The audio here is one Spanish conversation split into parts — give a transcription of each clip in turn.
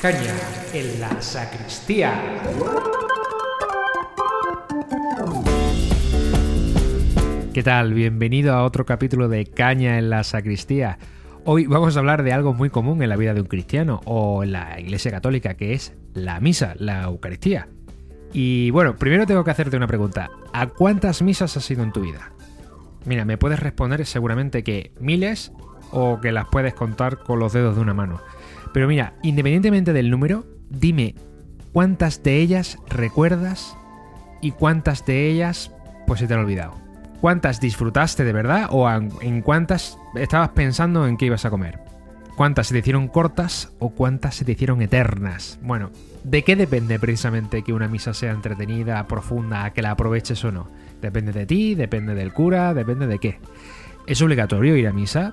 Caña en la sacristía. ¿Qué tal? Bienvenido a otro capítulo de Caña en la sacristía. Hoy vamos a hablar de algo muy común en la vida de un cristiano o en la Iglesia Católica, que es la misa, la Eucaristía. Y bueno, primero tengo que hacerte una pregunta. ¿A cuántas misas has ido en tu vida? Mira, me puedes responder seguramente que miles o que las puedes contar con los dedos de una mano. Pero mira, independientemente del número, dime cuántas de ellas recuerdas y cuántas de ellas pues se te han olvidado. ¿Cuántas disfrutaste de verdad o en cuántas estabas pensando en qué ibas a comer? ¿Cuántas se te hicieron cortas o cuántas se te hicieron eternas? Bueno, ¿de qué depende precisamente que una misa sea entretenida, profunda, que la aproveches o no? Depende de ti, depende del cura, depende de qué. ¿Es obligatorio ir a misa?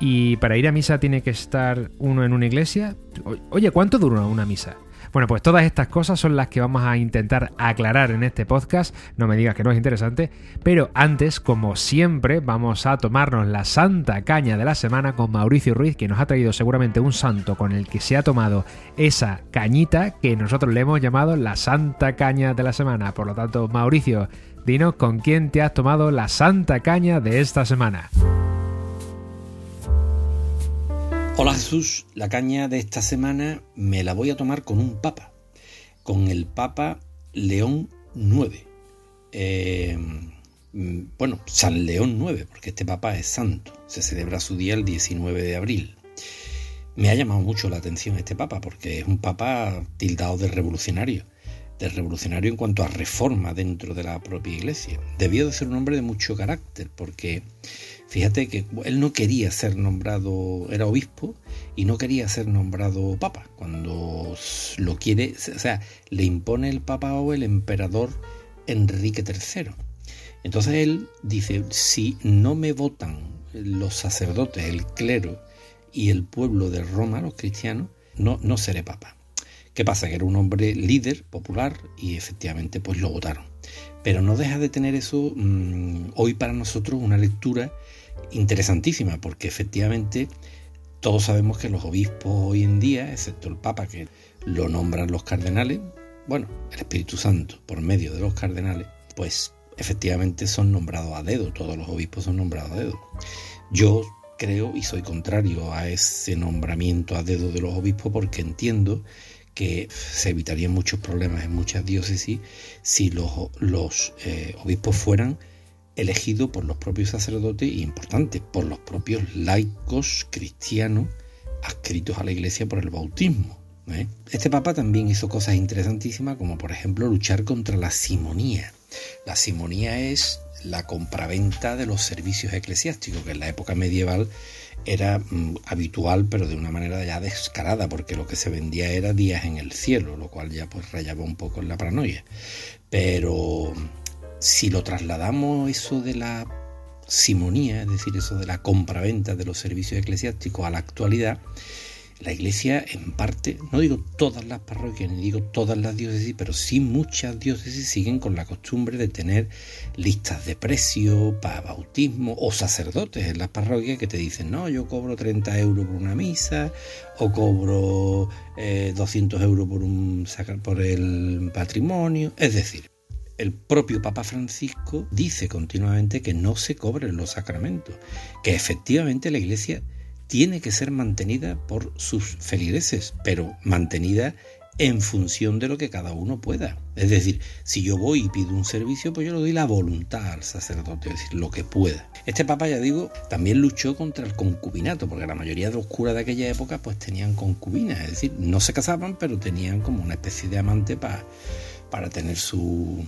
¿Y para ir a misa tiene que estar uno en una iglesia? Oye, ¿cuánto dura una misa? Bueno, pues todas estas cosas son las que vamos a intentar aclarar en este podcast. No me digas que no es interesante. Pero antes, como siempre, vamos a tomarnos la santa caña de la semana con Mauricio Ruiz, que nos ha traído seguramente un santo con el que se ha tomado esa cañita que nosotros le hemos llamado la santa caña de la semana. Por lo tanto, Mauricio, dinos con quién te has tomado la santa caña de esta semana. Hola Jesús, la caña de esta semana me la voy a tomar con un papa, con el papa León IX. Eh, bueno, San León IX, porque este papa es santo, se celebra su día el 19 de abril. Me ha llamado mucho la atención este papa, porque es un papa tildado de revolucionario, de revolucionario en cuanto a reforma dentro de la propia iglesia. Debió de ser un hombre de mucho carácter, porque Fíjate que él no quería ser nombrado, era obispo y no quería ser nombrado papa. Cuando lo quiere, o sea, le impone el papa o el emperador Enrique III. Entonces él dice, si no me votan los sacerdotes, el clero y el pueblo de Roma, los cristianos, no, no seré papa. ¿Qué pasa? Que era un hombre líder, popular, y efectivamente pues lo votaron. Pero no deja de tener eso mm, hoy para nosotros una lectura interesantísima, porque efectivamente todos sabemos que los obispos hoy en día, excepto el Papa que lo nombran los cardenales, bueno, el Espíritu Santo por medio de los cardenales, pues efectivamente son nombrados a dedo, todos los obispos son nombrados a dedo. Yo creo y soy contrario a ese nombramiento a dedo de los obispos porque entiendo que se evitarían muchos problemas en muchas diócesis si los, eh, obispos fueran elegido por los propios sacerdotes y importante, por los propios laicos cristianos adscritos a la iglesia por el bautismo. ¿eh? Este papa también hizo cosas interesantísimas como por ejemplo luchar contra la simonía. La simonía es la compraventa de los servicios eclesiásticos, que en la época medieval era mm, habitual, pero de una manera ya descarada, porque lo que se vendía era días en el cielo, lo cual ya pues rayaba un poco en la paranoia. Pero si lo trasladamos eso de la simonía, es decir, eso de la compraventa de los servicios eclesiásticos a la actualidad, la iglesia en parte, no digo todas las parroquias, ni digo todas las diócesis, pero sí muchas diócesis siguen con la costumbre de tener listas de precio para bautismo o sacerdotes en las parroquias que te dicen, no, yo cobro 30 euros por una misa o cobro 200 eh, euros por, un, por el patrimonio. Es decir, el propio Papa Francisco dice continuamente que no se cobren los sacramentos, que efectivamente la Iglesia tiene que ser mantenida por sus feligreses, pero mantenida en función de lo que cada uno pueda. Es decir, si yo voy y pido un servicio, pues yo le doy la voluntad al sacerdote, es decir, lo que pueda. Este papa, ya digo, también luchó contra el concubinato, porque la mayoría de los curas de aquella época pues tenían concubinas, es decir, no se casaban, pero tenían como una especie de amante para, para tener su,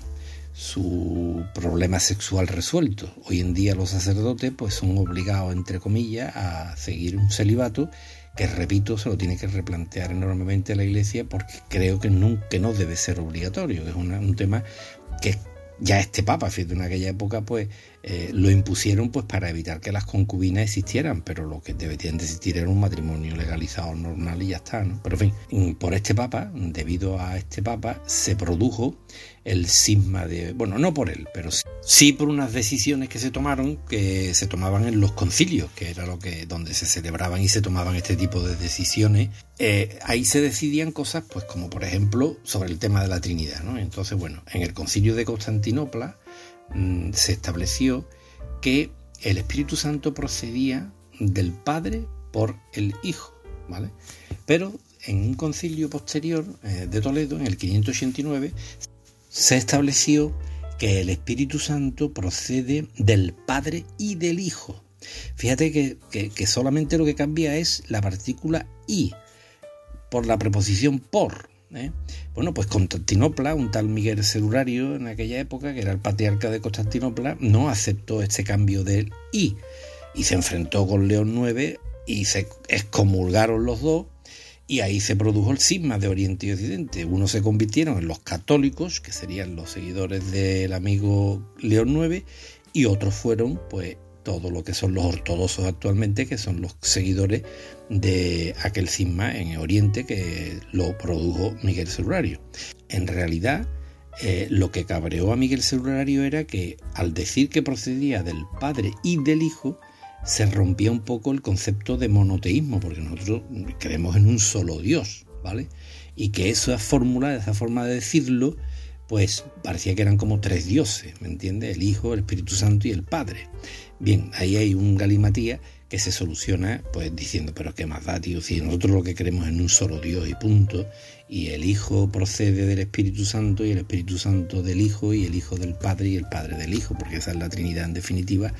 su problema sexual resuelto. Hoy en día los sacerdotes pues son obligados, entre comillas, a seguir un celibato que, repito, se lo tiene que replantear enormemente la Iglesia porque creo que, nunca, no debe ser obligatorio, es un tema que ya este papa, fíjate, en aquella época, pues eh, lo impusieron pues para evitar que las concubinas existieran, pero lo que deberían de existir era un matrimonio legalizado normal y ya está, ¿no? Pero en fin, por este papa, debido a este papa, se produjo el cisma de, bueno, no por él, pero sí por unas decisiones que se tomaron, que se tomaban en los concilios, que era lo que donde se celebraban y se tomaban este tipo de decisiones. Eh, ahí se decidían cosas, pues como por ejemplo sobre el tema de la Trinidad. ¿no? Entonces, bueno, en el concilio de Constantinopla mm, se estableció que el Espíritu Santo procedía del Padre por el Hijo, ¿vale? Pero en un concilio posterior eh, de Toledo, en el 589, se estableció que el Espíritu Santo procede del Padre y del Hijo. Fíjate que, solamente lo que cambia es la partícula y por la preposición por. ¿Eh? Bueno, pues Constantinopla, un tal Miguel Celulario en aquella época, que era el patriarca de Constantinopla, no aceptó este cambio del y y se enfrentó con León IX y se excomulgaron los dos y ahí se produjo el cisma de Oriente y Occidente. Unos se convirtieron en los católicos, que serían los seguidores del amigo León IX, y otros fueron, pues, todo lo que son los ortodoxos actualmente, que son los seguidores de aquel cisma en Oriente que lo produjo Miguel Celulario. En realidad, eh, lo que cabreó a Miguel Celulario era que al decir que procedía del Padre y del Hijo, se rompía un poco el concepto de monoteísmo, porque nosotros creemos en un solo Dios, ¿vale? Y que esa fórmula, esa forma de decirlo, pues parecía que eran como tres dioses, ¿me entiendes? El Hijo, el Espíritu Santo y el Padre. Bien, ahí hay un galimatía que se soluciona pues diciendo, pero qué más da, tío, si nosotros lo que creemos es en un solo Dios y punto, y el Hijo procede del Espíritu Santo y el Espíritu Santo del Hijo y el Hijo del Padre y el Padre del Hijo, porque esa es la Trinidad en definitiva,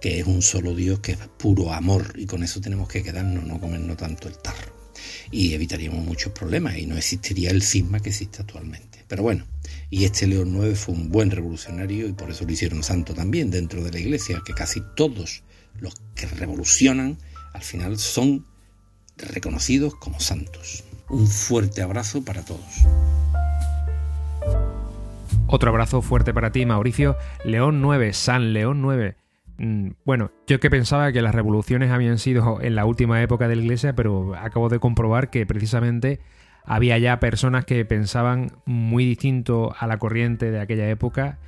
que es un solo Dios que es puro amor y con eso tenemos que quedarnos, no comernos tanto el tarro. Y evitaríamos muchos problemas y no existiría el cisma que existe actualmente. Pero bueno, y este León IX fue un buen revolucionario y por eso lo hicieron santo también dentro de la iglesia, que casi todos los que revolucionan al final son reconocidos como santos. Un fuerte abrazo para todos. Otro abrazo fuerte para ti, Mauricio. León 9, San León 9. Mm, bueno, yo que pensaba que las revoluciones habían sido en la última época de la iglesia, pero acabo de comprobar que precisamente había ya personas que pensaban muy distinto a la corriente de aquella época.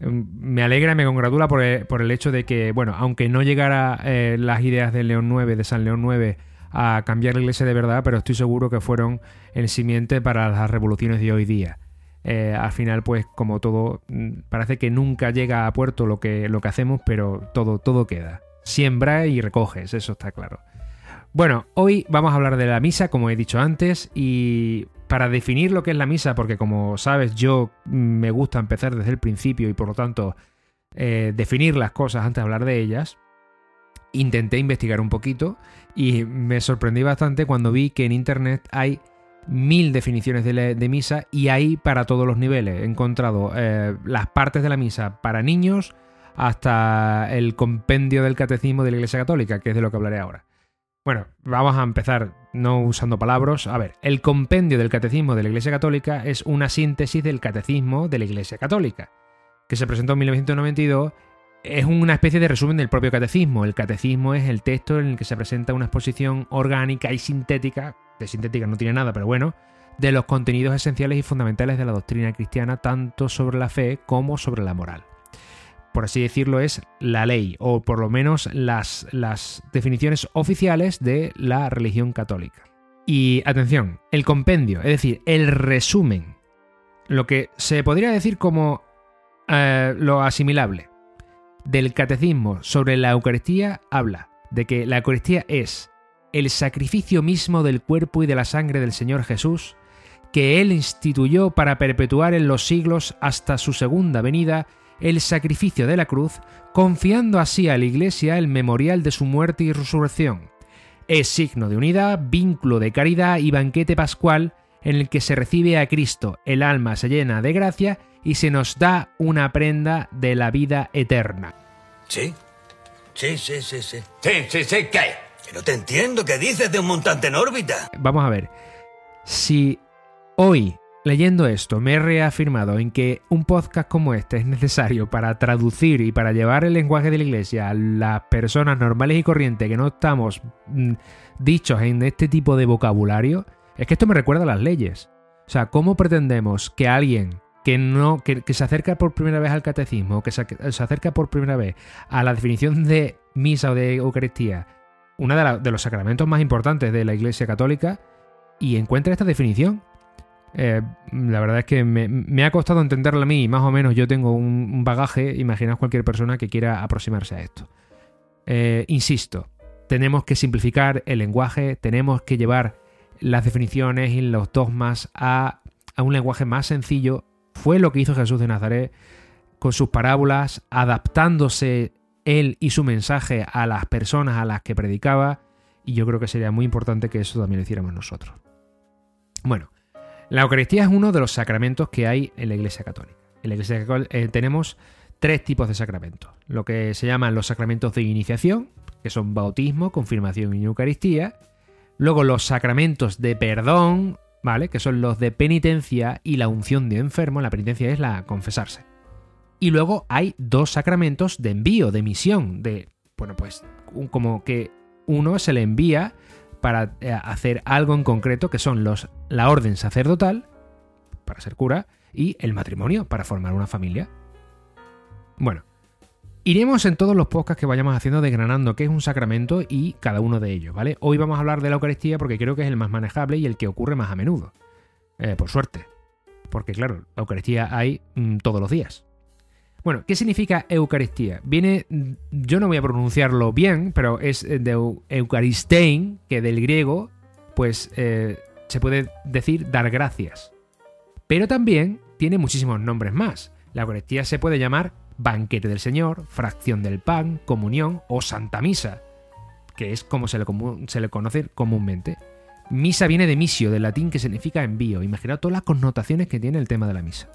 Mm, me alegra y me congratula por el, hecho de que, bueno, aunque no llegara eh, las ideas de León 9, de San León 9, a cambiar la iglesia de verdad, pero estoy seguro que fueron el simiente para las revoluciones de hoy día. Eh, al final, pues como todo, mm, parece que nunca llega a puerto lo que, lo que hacemos, pero todo, todo queda. Siembra y recoges, eso está claro. Bueno, hoy vamos a hablar de la misa, como he dicho antes, y para definir lo que es la misa, porque como sabes, yo mm, me gusta empezar desde el principio y por lo tanto eh, definir las cosas antes de hablar de ellas, intenté investigar un poquito y me sorprendí bastante cuando vi que en internet hay mil definiciones de, misa y hay para todos los niveles. He encontrado eh, las partes de la misa para niños hasta el compendio del catecismo de la Iglesia Católica, que es de lo que hablaré ahora. Bueno, vamos a empezar no usando palabras. A ver, el compendio del catecismo de la Iglesia Católica es una síntesis del catecismo de la Iglesia Católica, que se presentó en 1992 es una especie de resumen del propio catecismo. El catecismo es el texto en el que se presenta una exposición orgánica y sintética de sintética no tiene nada, pero bueno, de los contenidos esenciales y fundamentales de la doctrina cristiana, tanto sobre la fe como sobre la moral. Por así decirlo, es la ley, o por lo menos las, las definiciones oficiales de la religión católica. Y atención, el compendio, es decir, el resumen, lo que se podría decir como eh, lo asimilable del catecismo sobre la Eucaristía, habla de que la Eucaristía es el sacrificio mismo del cuerpo y de la sangre del Señor Jesús, que Él instituyó para perpetuar en los siglos hasta su segunda venida el sacrificio de la cruz, confiando así a la Iglesia el memorial de su muerte y resurrección. Es signo de unidad, vínculo de caridad y banquete pascual en el que se recibe a Cristo, el alma se llena de gracia y se nos da una prenda de la vida eterna. Sí, sí, sí, sí, sí. Sí, sí, sí, ¿qué? no te entiendo, ¿qué dices de un montante en órbita? Vamos a ver. Si hoy, leyendo esto, me he reafirmado en que un podcast como este es necesario para traducir y para llevar el lenguaje de la iglesia a las personas normales y corrientes que no estamos mm, dichos en este tipo de vocabulario, es que esto me recuerda a las leyes. O sea, ¿cómo pretendemos que alguien que no que, se acerca por primera vez al catecismo, que se, acerca por primera vez a la definición de misa o de Eucaristía, uno de, de, los sacramentos más importantes de la Iglesia Católica, y encuentra esta definición. Eh, la verdad es que me, ha costado entenderla a mí, más o menos yo tengo un, bagaje, imaginaos cualquier persona que quiera aproximarse a esto. Eh, insisto, tenemos que simplificar el lenguaje, tenemos que llevar las definiciones y los dogmas a, a un lenguaje más sencillo. Fue lo que hizo Jesús de Nazaret con sus parábolas, adaptándose él y su mensaje a las personas a las que predicaba, y yo creo que sería muy importante que eso también lo hiciéramos nosotros. Bueno, la Eucaristía es uno de los sacramentos que hay en la Iglesia Católica. En la Iglesia Católica eh, tenemos tres tipos de sacramentos. Lo que se llaman los sacramentos de iniciación, que son bautismo, confirmación y Eucaristía. Luego los sacramentos de perdón, ¿vale? Que son los de penitencia y la unción de enfermo. La penitencia es la confesarse. Y luego hay dos sacramentos de envío, de misión, de, bueno, pues como que uno se le envía para eh, hacer algo en concreto, que son los, la orden sacerdotal, para ser cura, y el matrimonio, para formar una familia. Bueno, iremos en todos los podcasts que vayamos haciendo desgranando qué es un sacramento y cada uno de ellos, ¿vale? Hoy vamos a hablar de la Eucaristía porque creo que es el más manejable y el que ocurre más a menudo. Eh, por suerte. Porque claro, la Eucaristía hay mm, todos los días. Bueno, ¿qué significa Eucaristía? Viene, yo no voy a pronunciarlo bien, pero es de Eucharistein, que del griego, pues eh, se puede decir dar gracias. Pero también tiene muchísimos nombres más. La Eucaristía se puede llamar banquete del Señor, fracción del pan, comunión o Santa Misa, que es como se le, se le conoce comúnmente. Misa viene de misio, del latín que significa envío. Imaginaos todas las connotaciones que tiene el tema de la misa.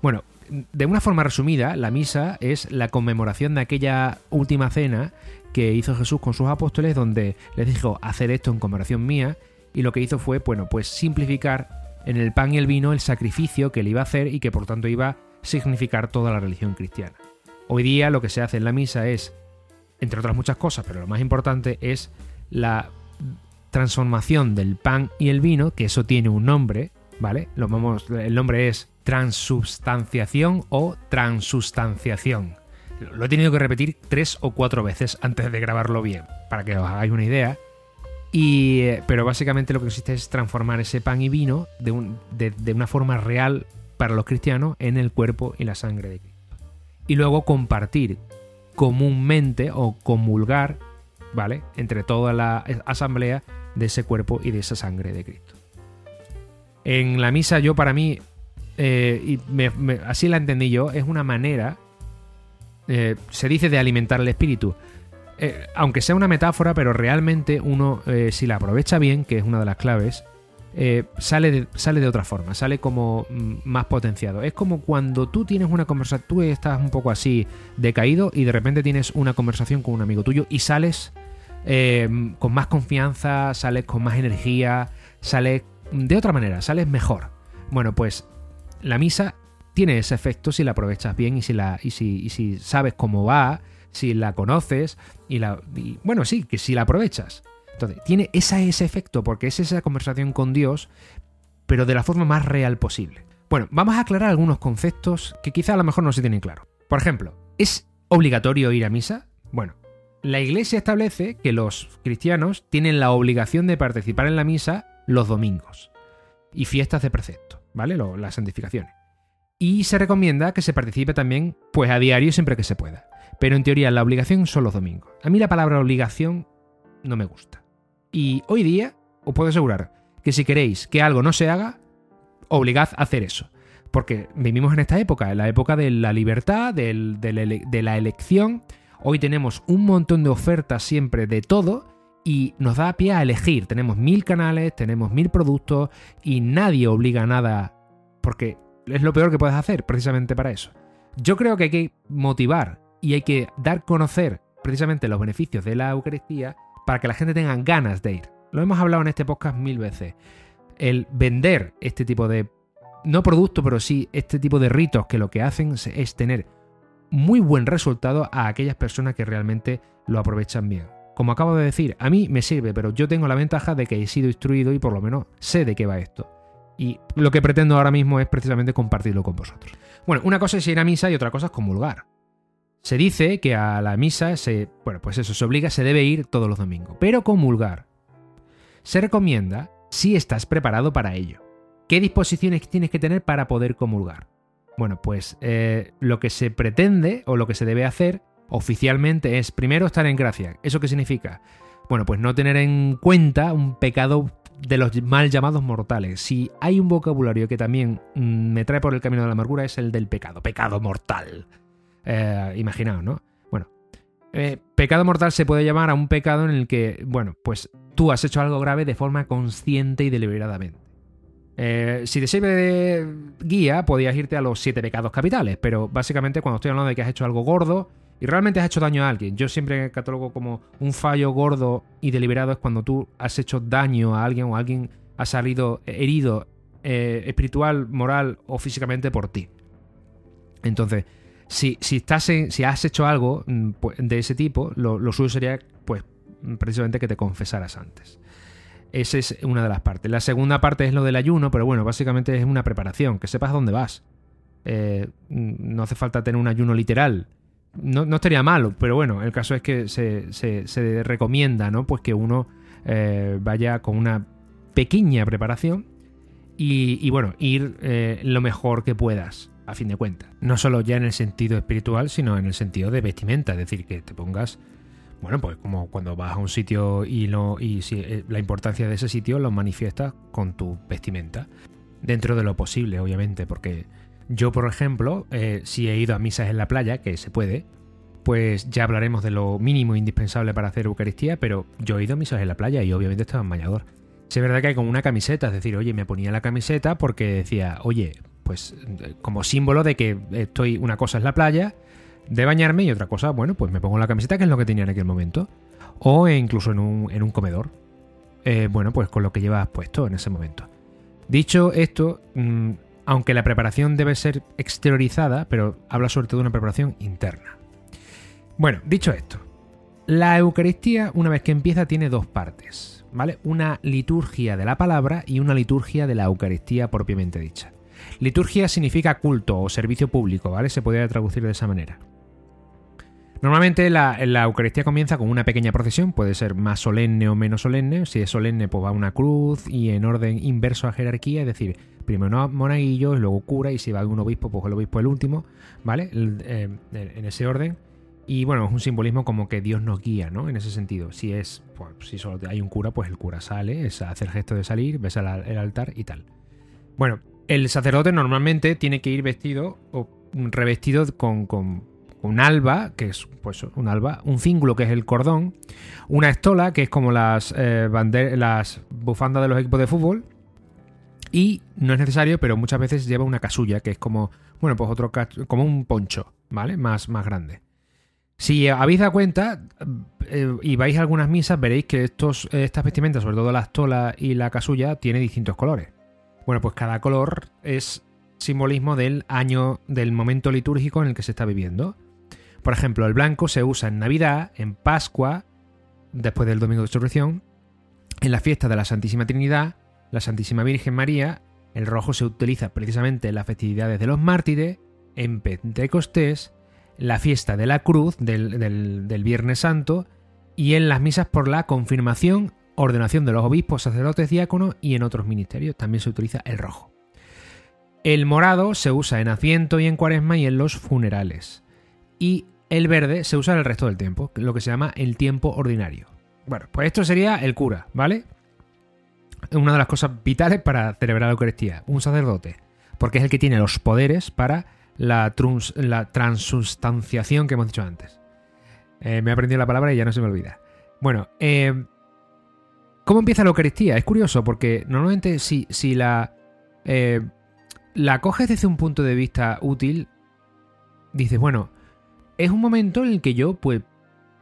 Bueno, de una forma resumida, la misa es la conmemoración de aquella última cena que hizo Jesús con sus apóstoles, donde les dijo hacer esto en conmemoración mía, y lo que hizo fue, bueno, pues simplificar en el pan y el vino el sacrificio que él iba a hacer y que por tanto iba a significar toda la religión cristiana. Hoy día lo que se hace en la misa es, entre otras muchas cosas, pero lo más importante es la transformación del pan y el vino, que eso tiene un nombre, ¿vale? Lo vamos, el nombre es transubstanciación o transustanciación. Lo he tenido que repetir tres o cuatro veces antes de grabarlo bien, para que os hagáis una idea. Y, eh, pero básicamente lo que consiste es transformar ese pan y vino de, de una forma real para los cristianos en el cuerpo y la sangre de Cristo. Y luego compartir comúnmente o comulgar, ¿vale? Entre toda la asamblea de ese cuerpo y de esa sangre de Cristo. En la misa yo para mí eh, y así la entendí yo, es una manera, eh, se dice de alimentar el espíritu. Eh, aunque sea una metáfora, pero realmente uno, si la aprovecha bien, que es una de las claves, sale, de, sale de otra forma, sale como mm, más potenciado. Es como cuando tú tienes una conversación, tú estás un poco así decaído y de repente tienes una conversación con un amigo tuyo y sales con más confianza, sales con más energía, sales de otra manera, sales mejor. Bueno, pues la misa tiene ese efecto si la aprovechas bien y si, sabes cómo va, si la conoces y la... bueno, sí, que si la aprovechas. Entonces, tiene ese efecto porque es esa conversación con Dios, pero de la forma más real posible. Bueno, vamos a aclarar algunos conceptos que quizá a lo mejor no se tienen claro. Por ejemplo, ¿es obligatorio ir a misa? Bueno, la Iglesia establece que los cristianos tienen la obligación de participar en la misa los domingos y fiestas de precepto. ¿Vale? las santificaciones. Y se recomienda que se participe también, pues a diario siempre que se pueda. Pero en teoría la obligación son los domingos. A mí la palabra obligación no me gusta. Y hoy día os puedo asegurar que si queréis que algo no se haga, obligad a hacer eso. Porque vivimos en esta época, en la época de la libertad, de la elección. Hoy tenemos un montón de ofertas siempre de todo y nos da pie a elegir. Tenemos mil canales, tenemos mil productos y nadie obliga a nada porque es lo peor que puedes hacer precisamente para eso. Yo creo que hay que motivar y hay que dar conocer precisamente los beneficios de la Eucaristía para que la gente tenga ganas de ir. Lo hemos hablado en este podcast mil veces. El vender este tipo de, no producto, pero sí este tipo de ritos que lo que hacen es tener muy buen resultado a aquellas personas que realmente lo aprovechan bien. Como acabo de decir, a mí me sirve, pero yo tengo la ventaja de que he sido instruido y por lo menos sé de qué va esto. Y lo que pretendo ahora mismo es precisamente compartirlo con vosotros. Bueno, una cosa es ir a misa y otra cosa es comulgar. Se dice que a la misa se, bueno, pues eso se obliga, se debe ir todos los domingos, pero comulgar se recomienda si estás preparado para ello. ¿Qué disposiciones tienes que tener para poder comulgar? Bueno, pues eh, lo que se pretende o lo que se debe hacer oficialmente es primero estar en gracia. ¿Eso qué significa? Bueno, pues no tener en cuenta un pecado de los mal llamados mortales. Si hay un vocabulario que también mm, me trae por el camino de la amargura es el del pecado, pecado mortal. Eh, imaginaos, ¿no? Bueno, eh, pecado mortal se puede llamar a un pecado en el que, bueno, pues tú has hecho algo grave de forma consciente y deliberadamente. Eh, si te sirve de guía, podías irte a los siete pecados capitales, pero básicamente cuando estoy hablando de que has hecho algo gordo y realmente has hecho daño a alguien, yo siempre catalogo como un fallo gordo y deliberado es cuando tú has hecho daño a alguien o alguien ha salido herido eh, espiritual, moral o físicamente por ti. Entonces, si, si, estás si has hecho algo mm, pues, de ese tipo, lo, suyo sería pues precisamente que te confesaras antes. Esa es una de las partes. La segunda parte es lo del ayuno, pero bueno, básicamente es una preparación, que sepas dónde vas. Eh, no hace falta tener un ayuno literal. No, estaría malo, pero bueno, el caso es que se, recomienda, ¿no? Pues que uno eh, vaya con una pequeña preparación y, bueno, ir eh, lo mejor que puedas, a fin de cuentas. No solo ya en el sentido espiritual, sino en el sentido de vestimenta, es decir, que te pongas bueno, pues como cuando vas a un sitio y, no, y si, eh, la importancia de ese sitio lo manifiestas con tu vestimenta. Dentro de lo posible, obviamente, porque yo, por ejemplo, eh, si he ido a misas en la playa, que se puede, pues ya hablaremos de lo mínimo indispensable para hacer Eucaristía, pero yo he ido a misas en la playa y obviamente estaba en bañador. es verdad que hay como una camiseta, es decir, oye, me ponía la camiseta porque decía, oye, pues eh, como símbolo de que estoy, una cosa es la playa de bañarme y otra cosa, bueno, pues me pongo la camiseta, que es lo que tenía en aquel momento. O incluso en un, comedor. Eh, bueno, pues con lo que llevas puesto en ese momento. Dicho esto, mm, aunque la preparación debe ser exteriorizada, pero habla sobre todo de una preparación interna. Bueno, dicho esto, la Eucaristía, una vez que empieza, tiene dos partes, ¿vale? Una liturgia de la palabra y una liturgia de la Eucaristía propiamente dicha. Liturgia significa culto o servicio público, ¿vale? Se podría traducir de esa manera. Normalmente la, Eucaristía comienza con una pequeña procesión, puede ser más solemne o menos solemne. Si es solemne, pues va una cruz y en orden inverso a jerarquía, es decir, primero monaguillos, luego cura y si va algún obispo, pues el obispo el último, ¿vale? Eh, en ese orden. Y bueno, es un simbolismo como que Dios nos guía, ¿no? En ese sentido. Si es, pues, si solo hay un cura, pues el cura sale, es hacer el gesto de salir, ves el altar y tal. Bueno, el sacerdote normalmente tiene que ir vestido o revestido con un alba, que es pues un alba, un cíngulo, que es el cordón, una estola, que es como las, eh, las bufandas de los equipos de fútbol, y no es necesario, pero muchas veces lleva una casulla, que es como, bueno, pues otro, como un poncho, ¿vale? Más, más grande. Si habéis dado cuenta eh, y vais a algunas misas, veréis que estos, estas vestimentas, sobre todo la estola y la casulla, tiene distintos colores. Bueno, pues cada color es simbolismo del año, del momento litúrgico en el que se está viviendo. Por ejemplo, el blanco se usa en Navidad, en Pascua, después del Domingo de Resurrección, en la fiesta de la Santísima Trinidad, la Santísima Virgen María, el rojo se utiliza precisamente en las festividades de los mártires, en Pentecostés, la fiesta de la cruz del, Viernes Santo y en las misas por la confirmación, ordenación de los obispos, sacerdotes, diáconos y en otros ministerios también se utiliza el rojo. El morado se usa en Asiento y en Cuaresma y en los funerales. Y el verde se usa el resto del tiempo, lo que se llama el tiempo ordinario. Bueno, pues esto sería el cura, ¿vale? Una de las cosas vitales para celebrar la Eucaristía, un sacerdote, porque es el que tiene los poderes para la, la transustanciación que hemos dicho antes. Eh, me he aprendido la palabra y ya no se me olvida. Bueno, eh, ¿cómo empieza la Eucaristía? Es curioso porque normalmente si, si la, eh, la coges desde un punto de vista útil, dices, bueno, es un momento en el que yo pues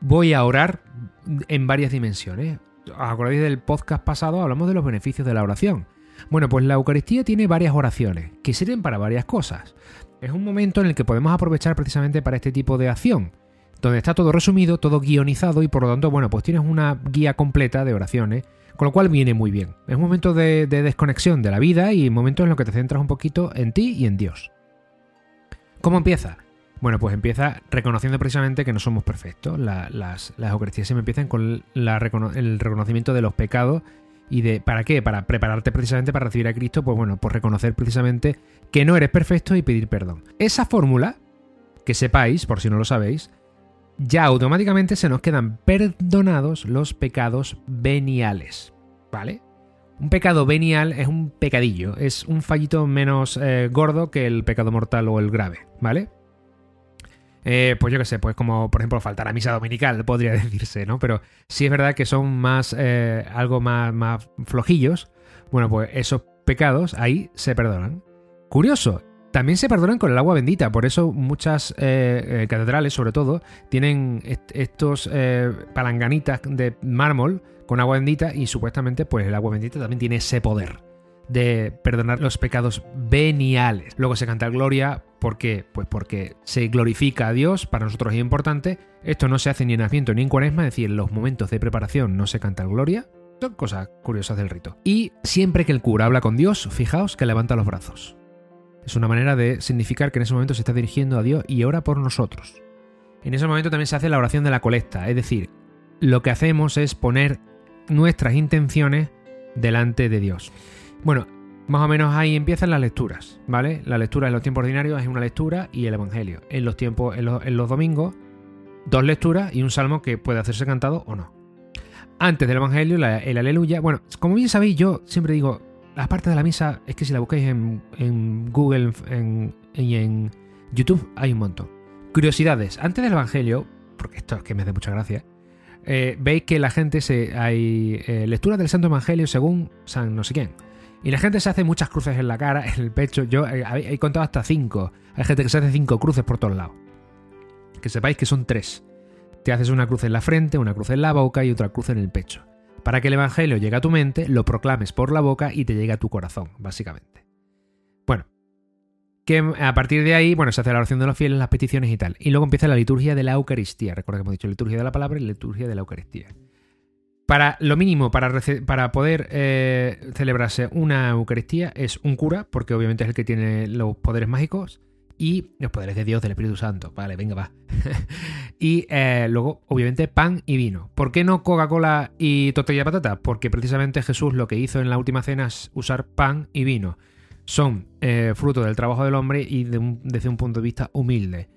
voy a orar en varias dimensiones. ¿Os acordáis del podcast pasado? Hablamos de los beneficios de la oración. Bueno, pues la Eucaristía tiene varias oraciones que sirven para varias cosas. Es un momento en el que podemos aprovechar precisamente para este tipo de acción. donde está todo resumido, todo guionizado y por lo tanto, bueno, pues tienes una guía completa de oraciones, con lo cual viene muy bien. Es un momento de, desconexión de la vida y un momento en lo que te centras un poquito en ti y en Dios. ¿Cómo empieza? Bueno, pues empieza reconociendo precisamente que no somos perfectos. las, las Eucaristías siempre empiezan con el reconocimiento de los pecados y de ¿para qué? Para prepararte precisamente para recibir a Cristo, pues bueno, por reconocer precisamente que no eres perfecto y pedir perdón. Esa fórmula, que sepáis, por si no lo sabéis, ya automáticamente se nos quedan perdonados los pecados veniales, ¿vale? Un pecado venial es un pecadillo, es un fallito menos eh, gordo que el pecado mortal o el grave, ¿vale? Eh, pues yo qué sé, pues como por ejemplo faltar a misa dominical, podría decirse, ¿no? Pero sí es verdad que son más, eh, algo más, más flojillos. Bueno, pues esos pecados ahí se perdonan. Curioso, también se perdonan con el agua bendita, por eso muchas eh, catedrales, sobre todo, tienen estos palanganitas de mármol con agua bendita y supuestamente pues el agua bendita también tiene ese poder de perdonar los pecados veniales. Luego se canta Gloria, ¿por qué? Pues porque se glorifica a Dios, para nosotros es importante. Esto no se hace ni en Adviento ni en Cuaresma, es decir, en los momentos de preparación no se canta Gloria. Son cosas curiosas del rito. Y siempre que el cura habla con Dios, fijaos que levanta los brazos. Es una manera de significar que en ese momento se está dirigiendo a Dios y ora por nosotros. En ese momento también se hace la oración de la colecta, es decir, lo que hacemos es poner nuestras intenciones delante de Dios. Bueno, más o menos ahí empiezan las lecturas, ¿vale? La lectura en los tiempos ordinarios es una lectura y el Evangelio. En los tiempos, en los, domingos, dos lecturas y un salmo que puede hacerse cantado o no. Antes del Evangelio, el Aleluya. Bueno, como bien sabéis, yo siempre digo, las partes de la misa es que si la buscáis en, Google y en YouTube hay un montón. Curiosidades. Antes del Evangelio, porque esto es que me hace mucha gracia, eh, veis que la gente se. hay eh, lecturas del Santo Evangelio según San no sé quién. Y la gente se hace muchas cruces en la cara, en el pecho. Yo eh, he, contado hasta cinco. Hay gente que se hace cinco cruces por todos lados. Que sepáis que son tres. Te haces una cruz en la frente, una cruz en la boca y otra cruz en el pecho. Para que el Evangelio llegue a tu mente, lo proclames por la boca y te llegue a tu corazón, básicamente. Bueno, que a partir de ahí, bueno, se hace la oración de los fieles, las peticiones y tal. Y luego empieza la liturgia de la Eucaristía. Recuerda que hemos dicho liturgia de la palabra y liturgia de la Eucaristía. Para lo mínimo, para, poder eh, celebrarse una Eucaristía es un cura, porque obviamente es el que tiene los poderes mágicos y los poderes de Dios, del Espíritu Santo. Vale, venga, va. y eh, luego, obviamente, pan y vino. ¿Por qué no Coca-Cola y tortilla de patata? Porque precisamente Jesús lo que hizo en la última cena es usar pan y vino. Son eh, fruto del trabajo del hombre y desde un punto de vista humilde.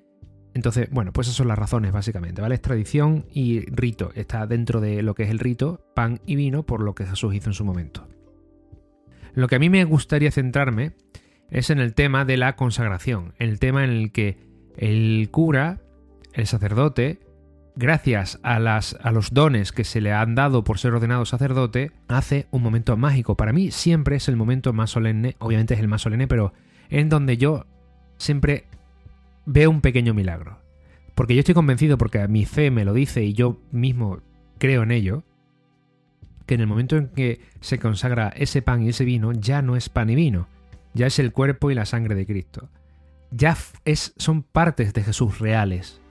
Entonces, bueno, pues esas son las razones básicamente, ¿vale? Es tradición y rito. Está dentro de lo que es el rito, pan y vino, por lo que Jesús hizo en su momento. Lo que a mí me gustaría centrarme es en el tema de la consagración, el tema en el que el cura, el sacerdote, gracias a, las, a los dones que se le han dado por ser ordenado sacerdote, hace un momento mágico. Para mí siempre es el momento más solemne, obviamente es el más solemne, pero en donde yo siempre veo un pequeño milagro. Porque yo estoy convencido, porque mi fe me lo dice y yo mismo creo en ello, que en el momento en que se consagra ese pan y ese vino, ya no es pan y vino, ya es el cuerpo y la sangre de Cristo. Ya es, son partes de Jesús reales.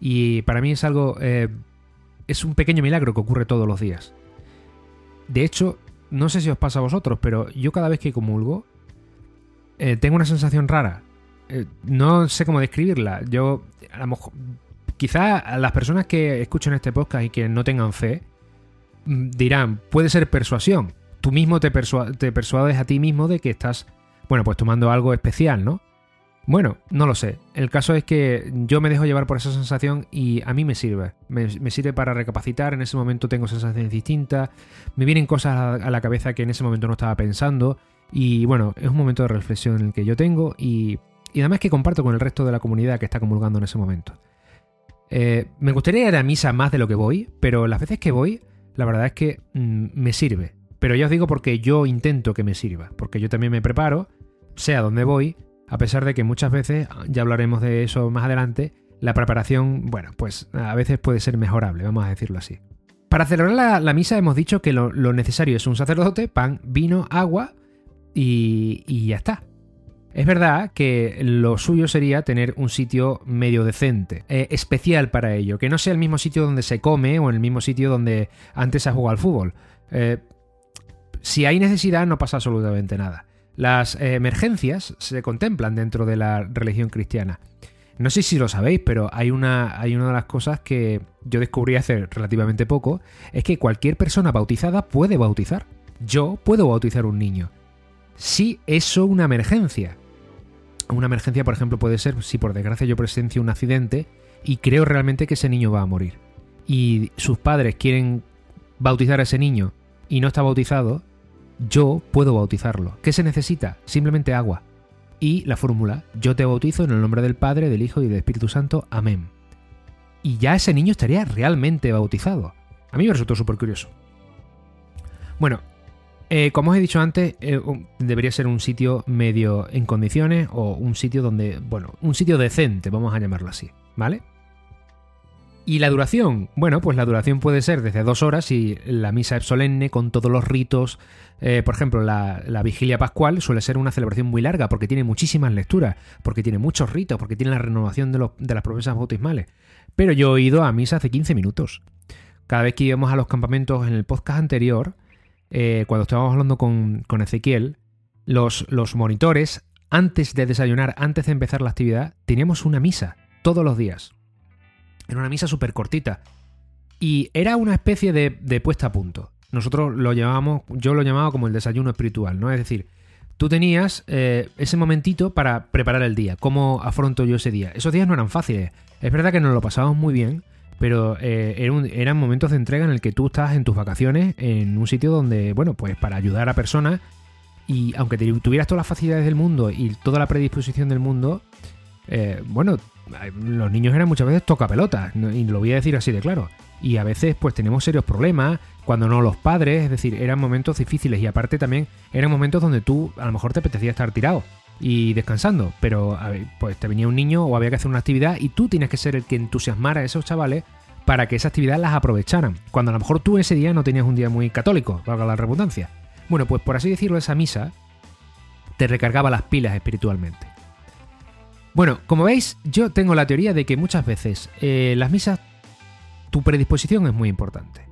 Y para mí es algo... Eh, es un pequeño milagro que ocurre todos los días. De hecho, no sé si os pasa a vosotros, pero yo cada vez que comulgo, eh, tengo una sensación rara. Eh, no sé cómo describirla. Yo, a lo mejor, quizá a las personas que escuchen este podcast y que no tengan fe, mm, dirán, puede ser persuasión. Tú mismo te, te persuades a ti mismo de que estás, bueno, pues tomando algo especial, ¿no? Bueno, no lo sé. El caso es que yo me dejo llevar por esa sensación y a mí me sirve. Me, sirve para recapacitar. En ese momento tengo sensaciones distintas. Me vienen cosas a la cabeza que en ese momento no estaba pensando. Y bueno, es un momento de reflexión en el que yo tengo y y además que comparto con el resto de la comunidad que está comulgando en ese momento. Eh, me gustaría ir a misa más de lo que voy, pero las veces que voy, la verdad es que mm, me sirve. Pero ya os digo porque yo intento que me sirva, porque yo también me preparo, sé a dónde voy, a pesar de que muchas veces, ya hablaremos de eso más adelante, la preparación, bueno, pues a veces puede ser mejorable, vamos a decirlo así. Para celebrar la, misa hemos dicho que lo, necesario es un sacerdote, pan, vino, agua y, y ya está. Es verdad que lo suyo sería tener un sitio medio decente, eh, especial para ello, que no sea el mismo sitio donde se come o el mismo sitio donde antes se ha jugado al fútbol. Eh, si hay necesidad no pasa absolutamente nada. Las eh, emergencias se contemplan dentro de la religión cristiana. No sé si lo sabéis, pero hay una, hay una de las cosas que yo descubrí hace relativamente poco, es que cualquier persona bautizada puede bautizar. Yo puedo bautizar un niño. Si eso una emergencia. Una emergencia, por ejemplo, puede ser si por desgracia yo presencio un accidente y creo realmente que ese niño va a morir. Y sus padres quieren bautizar a ese niño y no está bautizado, yo puedo bautizarlo. ¿Qué se necesita? Simplemente agua. Y la fórmula, yo te bautizo en el nombre del Padre, del Hijo y del Espíritu Santo. Amén. Y ya ese niño estaría realmente bautizado. A mí me resultó súper curioso. Bueno, eh, como os he dicho antes, eh, debería ser un sitio medio en condiciones o un sitio donde, bueno, un sitio decente, vamos a llamarlo así, ¿vale? ¿Y la duración? Bueno, pues la duración puede ser desde dos horas y la misa es solemne con todos los ritos. Eh, por ejemplo, la, vigilia pascual suele ser una celebración muy larga porque tiene muchísimas lecturas, porque tiene muchos ritos, porque tiene la renovación de, de las promesas bautismales. Pero yo he ido a misa hace 15 minutos. Cada vez que íbamos a los campamentos en el podcast anterior, eh, cuando estábamos hablando con, Ezequiel, los, los monitores, antes de desayunar, antes de empezar la actividad, teníamos una misa todos los días era una misa súper cortita. Y era una especie de, puesta a punto. Nosotros lo llamábamos, yo lo llamaba como el desayuno espiritual, ¿no? Es decir, tú tenías eh, ese momentito para preparar el día. ¿Cómo afronto yo ese día? Esos días no eran fáciles. Es verdad que nos lo pasábamos muy bien, pero eh, eran momentos de entrega en el que tú estás en tus vacaciones en un sitio donde, bueno, pues para ayudar a personas y aunque tuvieras todas las facilidades del mundo y toda la predisposición del mundo, eh, bueno, los niños eran muchas veces toca pelotas, y lo voy a decir así de claro. Y a veces pues tenemos serios problemas, cuando no los padres, es decir, eran momentos difíciles y aparte también eran momentos donde tú a lo mejor te apetecía estar tirado y descansando, pero pues te venía un niño o había que hacer una actividad y tú tienes que ser el que entusiasmara a esos chavales para que esa actividad las aprovecharan, cuando a lo mejor tú ese día no tenías un día muy católico, valga la redundancia. Bueno, pues por así decirlo, esa misa te recargaba las pilas espiritualmente. Bueno, como veis, yo tengo la teoría de que muchas veces eh, las misas, tu predisposición es muy importante.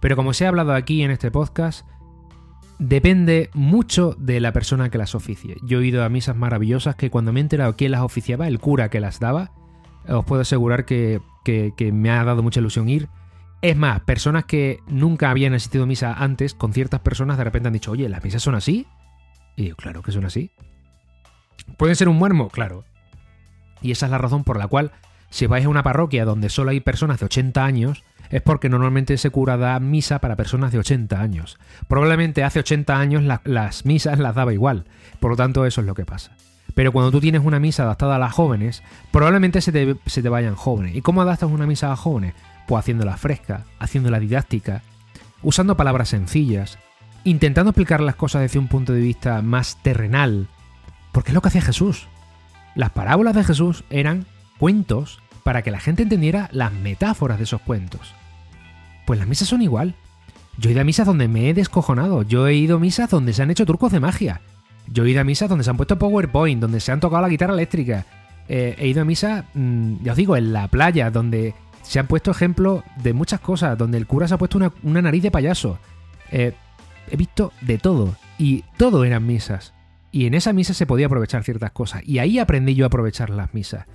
Pero como se ha hablado aquí en este podcast, depende mucho de la persona que las oficie. Yo he ido a misas maravillosas que cuando me he enterado quién las oficiaba, el cura que las daba, os puedo asegurar que, me ha dado mucha ilusión ir. Es más, personas que nunca habían asistido misa antes, con ciertas personas de repente han dicho, oye, ¿las misas son así? Y digo, claro que son así. ¿Pueden ser un muermo? Claro. Y esa es la razón por la cual, si vais a una parroquia donde solo hay personas de 80 años, es porque normalmente ese cura da misa para personas de 80 años. Probablemente hace 80 años las misas las daba igual, por lo tanto eso es lo que pasa. Pero cuando tú tienes una misa adaptada a las jóvenes, probablemente se te, se te vayan jóvenes. ¿Y cómo adaptas una misa a jóvenes? Pues haciéndola fresca, haciéndola didáctica, usando palabras sencillas, intentando explicar las cosas desde un punto de vista más terrenal, porque es lo que hacía Jesús. Las parábolas de Jesús eran cuentos para que la gente entendiera las metáforas de esos cuentos. Pues las misas son igual. Yo he ido a misas donde me he descojonado. Yo he ido a misas donde se han hecho trucos de magia. Yo he ido a misas donde se han puesto PowerPoint, donde se han tocado la guitarra eléctrica. Eh, he ido a misas, mm, ya os digo, en la playa, donde se han puesto ejemplos de muchas cosas, donde el cura se ha puesto una, nariz de payaso. Eh, he visto de todo. Y todo eran misas. Y en esa misa se podía aprovechar ciertas cosas. Y ahí aprendí yo a aprovechar las misas.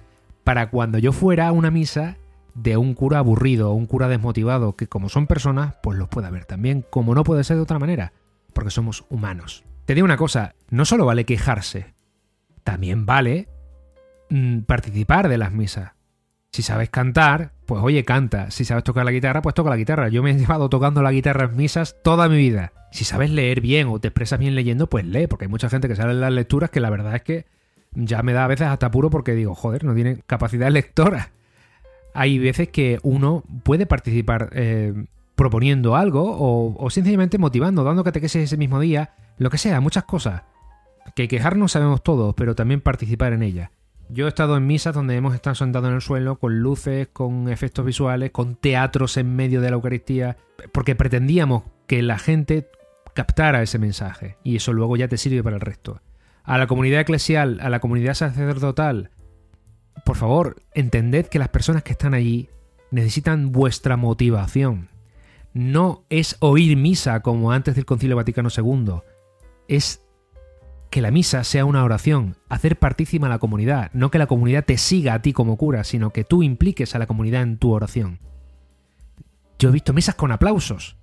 Para cuando yo fuera a una misa de un cura aburrido o un cura desmotivado, que como son personas, pues los pueda ver también, como no puede ser de otra manera, porque somos humanos. Te digo una cosa, no solo vale quejarse, también vale mm, participar de las misas. Si sabes cantar, pues oye, canta. Si sabes tocar la guitarra, pues toca la guitarra. Yo me he llevado tocando la guitarra en misas toda mi vida. Si sabes leer bien o te expresas bien leyendo, pues lee, porque hay mucha gente que sabe las lecturas que la verdad es que ya me da a veces hasta puro porque digo, joder, no tiene capacidad lectora. Hay veces que uno puede participar eh, proponiendo algo o, sencillamente motivando, dando que te queses ese mismo día, lo que sea, muchas cosas. Que quejarnos sabemos todos, pero también participar en ellas. Yo he estado en misas donde hemos estado sentados en el suelo con luces, con efectos visuales, con teatros en medio de la Eucaristía, porque pretendíamos que la gente captara ese mensaje y eso luego ya te sirve para el resto. A la comunidad eclesial, a la comunidad sacerdotal, por favor, entended que las personas que están allí necesitan vuestra motivación. No es oír misa como antes del Concilio Vaticano II, es que la misa sea una oración, hacer partícima a la comunidad, no que la comunidad te siga a ti como cura, sino que tú impliques a la comunidad en tu oración. Yo he visto misas con aplausos.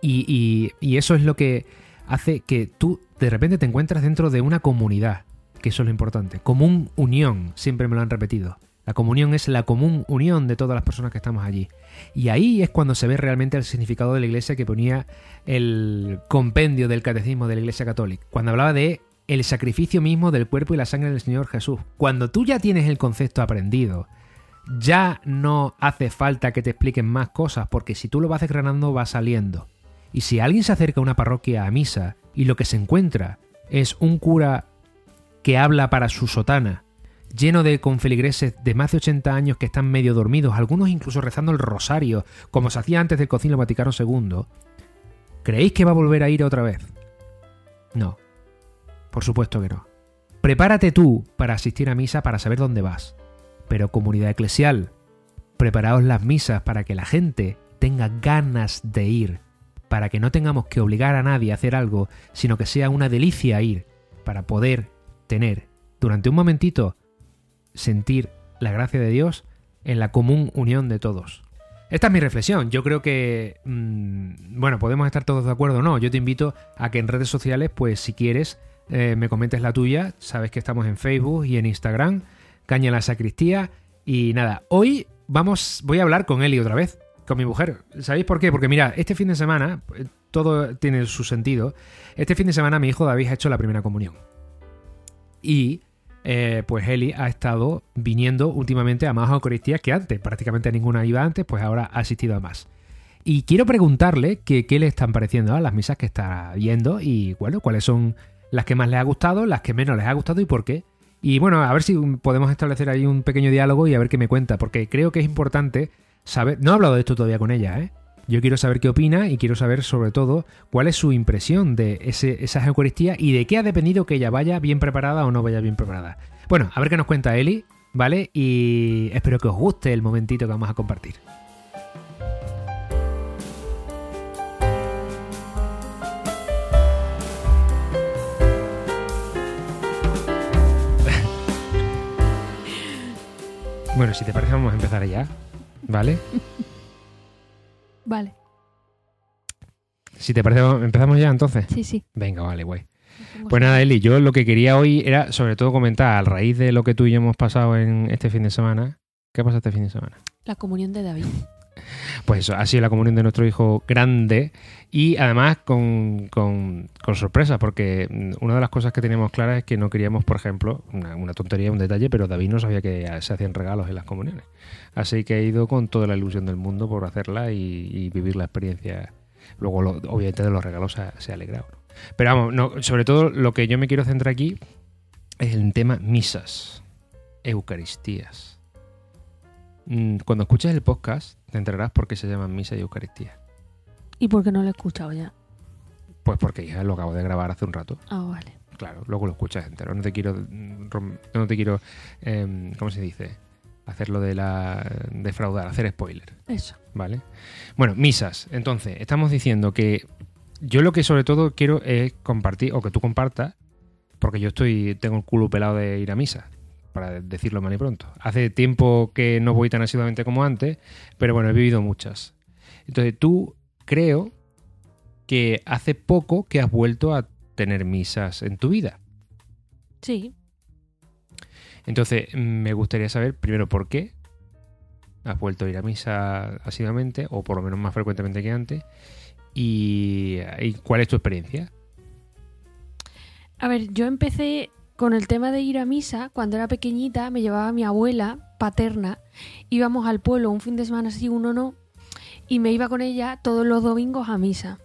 Y eso es lo que hace que tú de repente te encuentras dentro de una comunidad, que eso es lo importante. Común unión, siempre me lo han repetido. La comunión es la común unión de todas las personas que estamos allí. Y ahí es cuando se ve realmente el significado de la iglesia que ponía el compendio del catecismo de la iglesia católica. Cuando hablaba de el sacrificio mismo del cuerpo y la sangre del Señor Jesús. Cuando tú ya tienes el concepto aprendido, ya no hace falta que te expliquen más cosas, porque si tú lo vas desgranando va saliendo. Y si alguien se acerca a una parroquia a misa y lo que se encuentra es un cura que habla para su sotana, lleno de confeligreses de más de 80 años que están medio dormidos, algunos incluso rezando el rosario, como se hacía antes del Concilio Vaticano II, ¿creéis que va a volver a ir otra vez? No, por supuesto que no. Prepárate tú para asistir a misa para saber dónde vas. Pero comunidad eclesial, preparaos las misas para que la gente tenga ganas de ir, para que no tengamos que obligar a nadie a hacer algo, sino que sea una delicia ir, para poder tener durante un momentito sentir la gracia de Dios en la común unión de todos. Esta es mi reflexión. Yo creo que, mm, bueno, podemos estar todos de acuerdo o no. Yo te invito a que en redes sociales, pues si quieres, eh, me comentes la tuya. Sabes que estamos en Facebook y en Instagram. Caña la sacristía. Y nada, hoy vamos, voy a hablar con Eli otra vez, con mi mujer. ¿Sabéis por qué? Porque mira, este fin de semana, eh, todo tiene su sentido. Este fin de semana mi hijo David ha hecho la primera comunión. Y eh, pues Eli ha estado viniendo últimamente a más Eucaristías que antes. Prácticamente ninguna iba antes, pues ahora ha asistido a más. Y quiero preguntarle qué le están pareciendo a las misas que está viendo y, bueno, cuáles son las que más les ha gustado, las que menos les ha gustado y por qué. Y bueno, a ver si podemos establecer ahí un pequeño diálogo y a ver qué me cuenta, porque creo que es importante No he hablado de esto todavía con ella, ¿eh? Yo quiero saber qué opina y quiero saber sobre todo cuál es su impresión de ese, esas y de qué ha dependido que ella vaya bien preparada o no vaya bien preparada. Bueno, a ver qué nos cuenta Eli, ¿vale? Y espero que os guste el momentito que vamos a compartir. Bueno, si te parece vamos a empezar ya, ¿vale? Vale. Si te parece, empezamos ya entonces. Sí, sí. Venga, vale, güey. Pues nada, Eli, yo lo que quería hoy era sobre todo comentar, a raíz de lo que tú y yo hemos pasado en este fin de semana. ¿Qué pasa este fin de semana? La comunión de David. Pues eso, ha sido la comunión de nuestro hijo grande y además con, con, sorpresa, porque una de las cosas que teníamos claras es que no queríamos, por ejemplo, una, tontería, un detalle, pero David no sabía que se hacían regalos en las comuniones. Así que he ido con toda la ilusión del mundo por hacerla y, vivir la experiencia. Luego, obviamente, de los regalos se ha, alegrado. Pero vamos, sobre todo lo que yo me quiero centrar aquí es el tema misas, eucaristías. Mm, cuando escuches el podcast, te enterarás por qué se llaman misa y eucaristía. ¿Y por qué no lo he escuchado ya? Pues porque ya lo acabo de grabar hace un rato. Ah, vale. Claro, luego lo escuchas entero. No te quiero, no te quiero, em, ¿cómo se dice? Hacerlo de la defraudar, hacer spoiler. Eso. Vale. Bueno, misas. Entonces, estamos diciendo que yo lo que sobre todo quiero es compartir, o que tú compartas, porque yo estoy, tengo el culo pelado de ir a misa para decirlo mal y pronto. Hace tiempo que no voy tan asiduamente como antes, pero bueno, he vivido muchas. Entonces tú creo que hace poco que has vuelto a tener misas en tu vida. Sí. Entonces me gustaría saber primero por qué has vuelto a ir a misa asiduamente, o por lo menos más frecuentemente que antes, y, y cuál es tu experiencia. A ver, yo empecé con el tema de ir a misa, cuando era pequeñita, me llevaba mi abuela paterna, íbamos al pueblo un fin de semana sí, uno no, y me iba con ella todos los domingos a misa.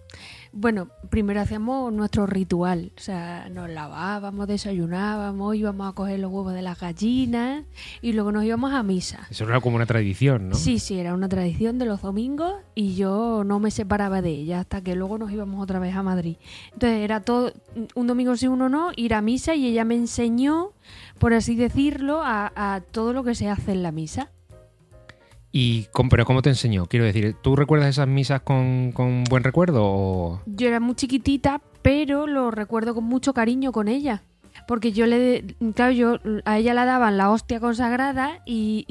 Bueno, primero hacíamos nuestro ritual, o sea, nos lavábamos, desayunábamos, íbamos a coger los huevos de las gallinas y luego nos íbamos a misa. Eso era como una tradición, ¿no? Sí, sí, era una tradición de los domingos y yo no me separaba de ella hasta que luego nos íbamos otra vez a Madrid. Entonces era todo, un domingo sí, uno no, ir a misa y ella me enseñó, por así decirlo, a, a todo lo que se hace en la misa. Y, con- pero ¿cómo te enseñó? Quiero decir, ¿tú recuerdas esas misas con, con buen recuerdo? Yo era muy chiquitita, pero lo recuerdo con mucho cariño con ella. Porque yo le. Claro, yo a ella la daban la hostia consagrada y,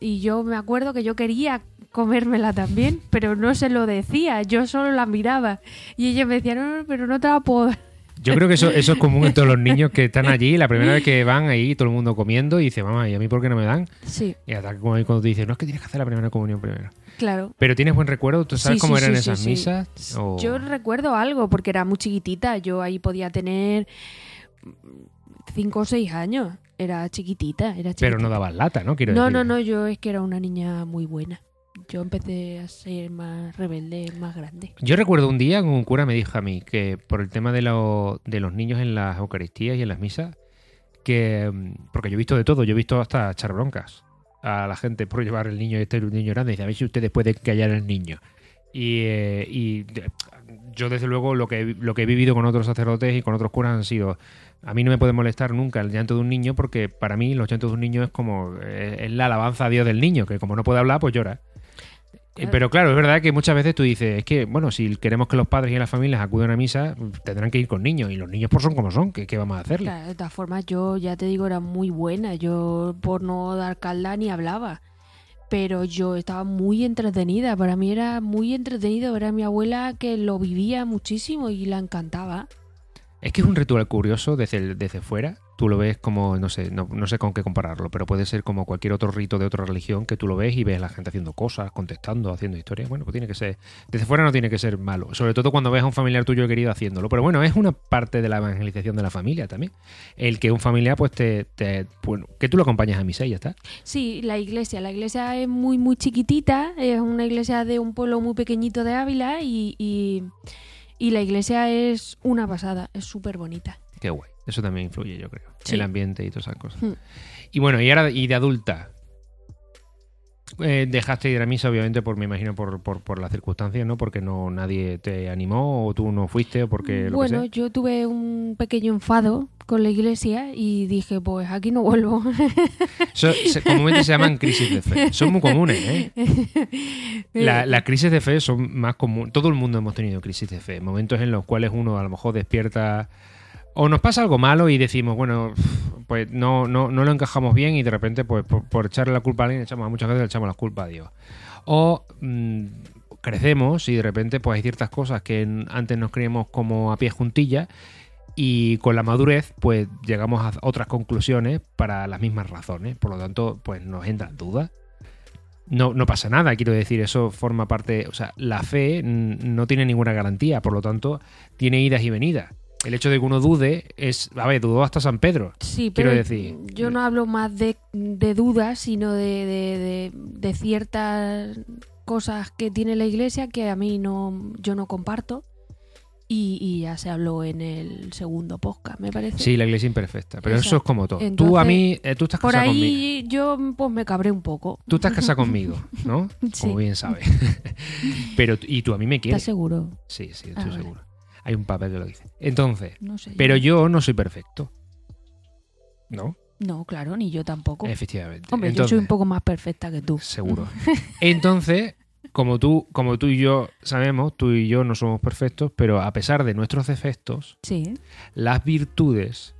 y yo me acuerdo que yo quería comérmela también, pero no se lo decía, yo solo la miraba. Y ella me decía, no, no, pero no te la puedo dar". Yo creo que eso, eso es común en todos los niños que están allí, la primera vez que van ahí, todo el mundo comiendo y dice, mamá, ¿y a mí por qué no me dan? Sí, Y hasta como ahí cuando te dicen, no, es que tienes que hacer la primera comunión primero. claro. Pero ¿tienes buen recuerdo? ¿Tú sabes Sí, cómo sí, eran sí, esas misas? O- Yo recuerdo algo, porque era muy chiquitita. Yo ahí podía tener cinco o seis años. Era chiquitita, era chiquitita. Pero no dabas lata, ¿no? Quiero No, decir. no, no, yo es que era una niña muy buena. Yo empecé a ser más rebelde, más grande. Yo recuerdo un día un cura me dijo a mí que por el tema de, de los niños en las Eucaristías y en las misas, que. mm, Porque yo he visto de todo, yo he visto hasta echar broncas a la gente por llevar el niño este un niño grande. Y dice, a ver si ustedes pueden callar al niño. Y, eh, y yo, desde luego, lo que, lo que he vivido con otros sacerdotes y con otros curas han sido. A mí no me puede molestar nunca el llanto de un niño porque para mí los llantos de un niño es como. eh, Es la alabanza a Dios del niño, que como no puede hablar, pues llora. Eh, Claro. Pero claro, es verdad que muchas veces tú dices, es que, bueno, si queremos que los padres y las familias acudan a misa, tendrán que ir con niños. Y los niños por son como son, ¿qué, qué vamos a hacerle? Claro, de todas formas, yo ya te digo, era muy buena. Yo por no dar calda ni hablaba. Pero yo estaba muy entretenida. Para mí era muy entretenido ver a mi abuela que lo vivía muchísimo y la encantaba. Es que es un ritual curioso desde, desde fuera. Tú lo ves como, no sé, no, sé con qué compararlo, pero puede ser como cualquier otro rito de otra religión que tú lo ves y ves a la gente haciendo cosas, contestando, haciendo historias. Bueno, pues tiene que ser. Desde fuera no tiene que ser malo. Sobre todo cuando ves a un familiar tuyo querido haciéndolo. Pero bueno, es una parte de la evangelización de la familia también. El que un familiar, pues te. te- bueno, que tú lo acompañas a misa y ya está. Sí, la iglesia. La iglesia es muy, muy chiquitita. Es una iglesia de un pueblo muy pequeñito de Ávila y, y, y la iglesia es una pasada. Es súper bonita. Qué guay. Eso también influye, yo creo. Sí. El ambiente y todas esas cosas. Hmm. Y bueno, y ahora, y de adulta. Eh, dejaste de ir a misa, obviamente, por me imagino por, por, por las circunstancias, ¿no? Porque no nadie te animó o tú no fuiste o porque lo bueno, que yo tuve un pequeño enfado con la iglesia y dije, pues aquí no vuelvo. Eso, se- comúnmente se llaman crisis de fe. Son muy comunes, ¿eh? La- las crisis de fe son más comunes. Todo el mundo hemos tenido crisis de fe. Momentos en los cuales uno a lo mejor despierta. O nos pasa algo malo y decimos, bueno, pues no, no, no lo encajamos bien y de repente, pues por, echarle la culpa a alguien, echamos, muchas veces le echamos la culpa a Dios. O mm, crecemos y de repente, pues hay ciertas cosas que antes nos creíamos como a pie juntillas y con la madurez, pues llegamos a otras conclusiones para las mismas razones. Por lo tanto, pues nos entran dudas. No, no pasa nada, quiero decir, eso forma parte, o sea, la fe no tiene ninguna garantía, por lo tanto, tiene idas y venidas. El hecho de que uno dude es, a ver, dudó hasta San Pedro. Sí, Quiero pero decir- yo no hablo más de, de dudas, sino de, de, de- de ciertas cosas que tiene la iglesia que a mí no, yo no comparto. Y, y ya se habló en el segundo podcast, me parece. Sí, la iglesia imperfecta, pero eso es como todo. tú a mí, eh, tú estás Por casado conmigo. ahí yo pues me cabré un poco. Tú estás casado conmigo, ¿no? Sí. Como bien sabes. pero, y tú a mí me ¿Estás quieres. seguro? Sí, sí, Ah, estoy vale. seguro. Hay un papel que lo dice. Entonces, No sé. pero yo no soy perfecto. ¿No? No, claro, ni yo tampoco. Efectivamente. Hombre, yo Entonces, soy un poco más perfecta que tú. Seguro. Entonces, como tú, como tú y yo sabemos, tú y yo no somos perfectos, pero a pesar de nuestros defectos, Sí. las virtudes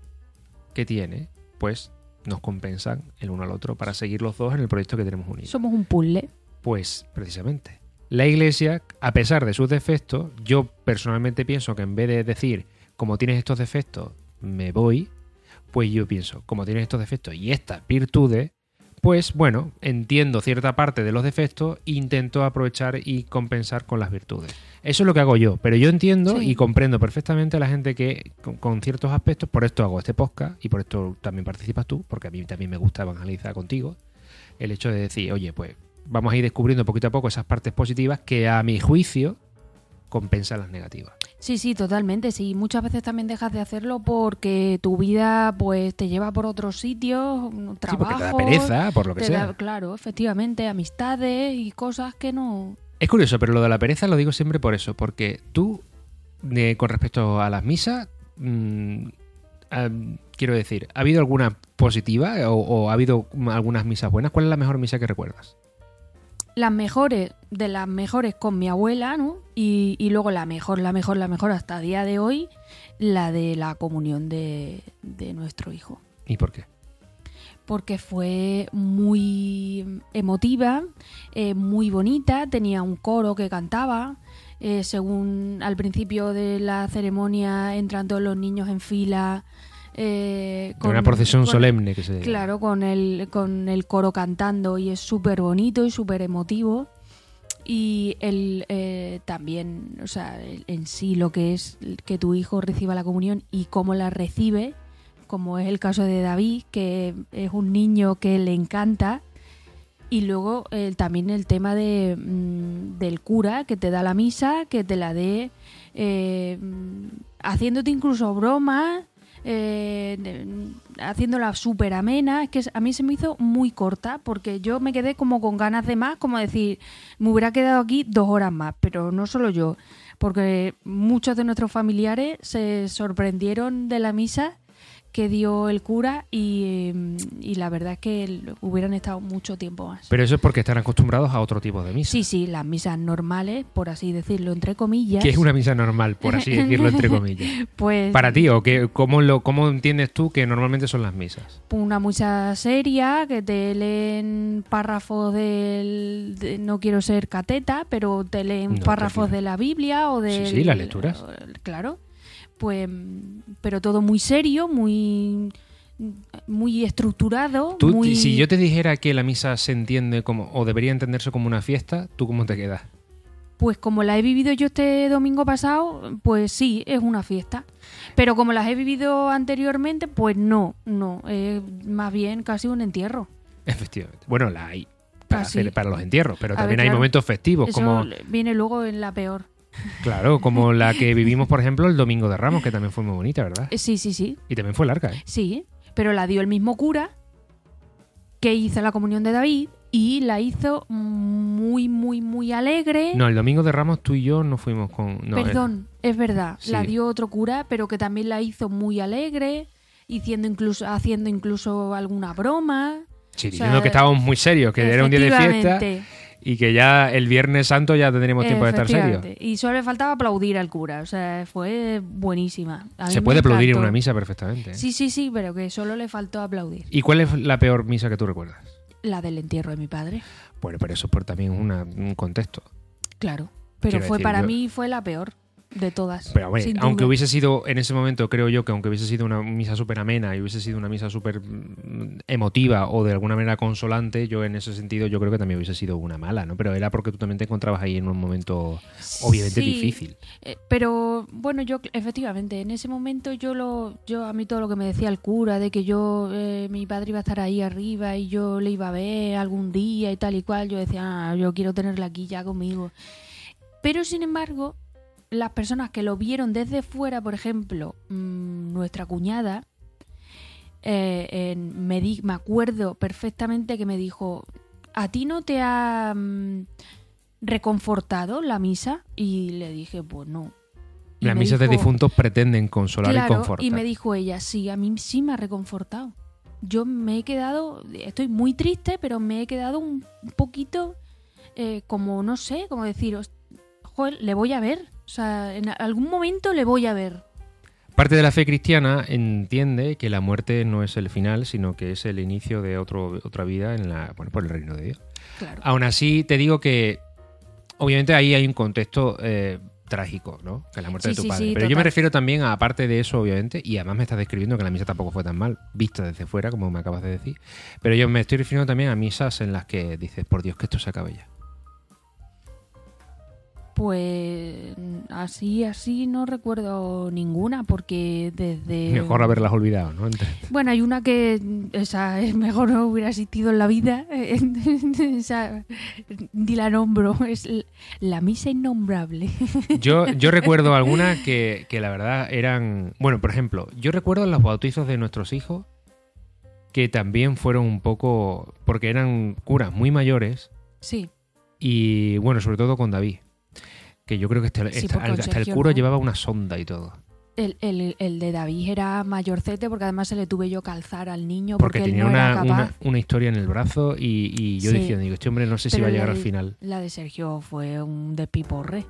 que tiene, pues nos compensan el uno al otro para seguir los dos en el proyecto que tenemos unido. Somos un puzzle. Pues precisamente. La iglesia, a pesar de sus defectos, yo personalmente pienso que en vez de decir, como tienes estos defectos, me voy, pues yo pienso, como tienes estos defectos y estas virtudes, pues bueno, entiendo cierta parte de los defectos e intento aprovechar y compensar con las virtudes. Eso es lo que hago yo, pero yo entiendo Sí. y comprendo perfectamente a la gente que con, con ciertos aspectos, por esto hago este podcast y por esto también participas tú, porque a mí también me gusta evangelizar contigo, el hecho de decir, oye, pues vamos a ir descubriendo poquito a poco esas partes positivas que a mi juicio, compensa las negativas. Sí, sí, totalmente. Sí, muchas veces también dejas de hacerlo porque tu vida pues te lleva por otros sitios, trabajo. Sí, porque te da pereza, por lo que te sea. da- claro, efectivamente, amistades y cosas que no. Es curioso, pero lo de la pereza lo digo siempre por eso, porque tú, con respecto a las misas, mm, quiero decir, ¿ha habido alguna positiva o, o ha habido algunas misas buenas? ¿Cuál es la mejor misa que recuerdas? Las mejores, de las mejores con mi abuela, ¿no? Y, y luego la mejor, la mejor, la mejor hasta día de hoy, la de la comunión de, de nuestro hijo. ¿Y por qué? porque fue muy emotiva, eh, muy bonita, tenía un coro que cantaba, eh, según al principio de la ceremonia entran todos los niños en fila. Eh, Con una procesión con- solemne que se Claro, con el, con el coro cantando y es súper bonito y súper emotivo. Y el, eh, también, o sea, en sí lo que es que tu hijo reciba la comunión y cómo la recibe, como es el caso de David, que es un niño que le encanta. Y luego eh, también el tema de, mm, del cura que te da la misa, que te la dé eh, mm, haciéndote incluso bromas, eh, haciéndola súper amena. Es que a mí se me hizo muy corta porque yo me quedé como con ganas de más, como decir, me hubiera quedado aquí dos horas más, pero no solo yo, porque muchos de nuestros familiares se sorprendieron de la misa que dio el cura y, y la verdad es que hubieran estado mucho tiempo más. Pero eso es porque están acostumbrados a otro tipo de misa. Sí, sí, las misas normales, por así decirlo, entre comillas. Que es una misa normal, por así decirlo, entre comillas. Pues Para ti, ¿o qué, cómo, lo, cómo entiendes tú que normalmente son las misas? una misa seria, que te leen párrafos del... de- no quiero ser cateta, pero te leen No, párrafos de la Biblia o de... Sí, sí, las lecturas. Claro. Pues, pero todo muy serio, muy muy estructurado, Tú, muy... Si yo te dijera que la misa se entiende como, o debería entenderse como una fiesta, ¿tú cómo te quedas? Pues como la he vivido yo este domingo pasado, pues sí, es una fiesta. Pero como las he vivido anteriormente, pues no, no, es más bien casi un entierro. Efectivamente. Bueno, la hay para, Ah, sí. hacer- para los entierros, pero A también ver, hay momentos festivos, Eso como, viene luego en la peor. Claro, como la que vivimos, por ejemplo, el Domingo de Ramos, que también fue muy bonita, ¿verdad? Eh, Sí, sí, sí, Y también fue larga, ¿eh? sí, pero la dio el mismo cura que hizo la comunión de David y la hizo muy, muy, muy alegre. No, el Domingo de Ramos tú y yo no fuimos con... no, eh, Perdón, es verdad, Sí. la dio otro cura, pero que también la hizo muy alegre, haciendo incluso, haciendo incluso alguna broma. sí, o diciendo sea, que estábamos muy serios, que era un día de fiesta y que ya el Viernes Santo ya tendríamos tiempo de estar serios. Y solo le faltaba aplaudir al cura, o sea, fue buenísima. A Se puede aplaudir en una misa perfectamente. ¿eh? Sí, sí, sí, pero que solo le faltó aplaudir. ¿Y cuál es la peor misa que tú recuerdas? La del entierro de mi padre, Bueno, pero eso por también una- un contexto. claro. Pero Quiero fue decir, para yo- mí fue la peor de todas. Pero hombre, aunque duda. hubiese sido en ese momento, creo yo que aunque hubiese sido una misa súper amena y hubiese sido una misa súper mm, emotiva o de alguna manera consolante, yo en ese sentido yo creo que también hubiese sido una mala, ¿no? Pero era porque tú también te encontrabas ahí en un momento obviamente Sí, difícil. eh, pero bueno, yo efectivamente, en ese momento yo lo, yo a mí todo lo que me decía el cura de que yo, eh, mi padre iba a estar ahí arriba y yo le iba a ver algún día y tal y cual, yo decía, ah, yo quiero tenerla aquí ya conmigo. Pero sin embargo, las personas que lo vieron desde fuera, por ejemplo, mm, nuestra cuñada, eh, en- me, di- me acuerdo perfectamente que me dijo, ¿a ti no te ha mm, reconfortado la misa? Y le dije, pues no. Y Las misas de difuntos pretenden consolar y confortar. y me dijo ella, sí, a mí sí me ha reconfortado. Yo me he quedado, estoy muy triste, pero me he quedado un poquito eh, como, no sé, como decir, "Host- joder, le voy a ver. O sea, en algún momento le voy a ver. Parte de la fe cristiana entiende que la muerte no es el final, sino que es el inicio de otro, otra vida en la, bueno, por el reino de Dios. Claro. Aún así, te digo que obviamente ahí hay un contexto eh, trágico, ¿no? Que es la muerte Sí, de tu sí, padre. sí, Pero yo me refiero también a, aparte de eso, obviamente, y además me estás describiendo que la misa tampoco fue tan mal, vista desde fuera, como me acabas de decir. Pero yo me estoy refiriendo también a misas en las que dices, por Dios, que esto se acabe ya. Pues así, así no recuerdo ninguna, porque desde... Mejor haberlas olvidado, ¿no? Entre- Bueno, hay una que esa es mejor no hubiera existido en la vida. esa, di la nombro, es la misa innombrable. Yo, yo recuerdo algunas que, que la verdad eran... Bueno, por ejemplo, yo recuerdo los bautizos de nuestros hijos que también fueron un poco... porque eran curas muy mayores Sí, y bueno, sobre todo con David. Que yo creo que este- Sí, hasta el cura no. llevaba una sonda y todo. el, el, el de David era mayorcete porque además se le tuve yo calzar al niño Porque, porque, él tenía no era una, capaz. una, una historia en el brazo y, y yo Sí. diciendo, digo, este hombre no sé si va a llegar al final. La de Sergio fue un despiporre.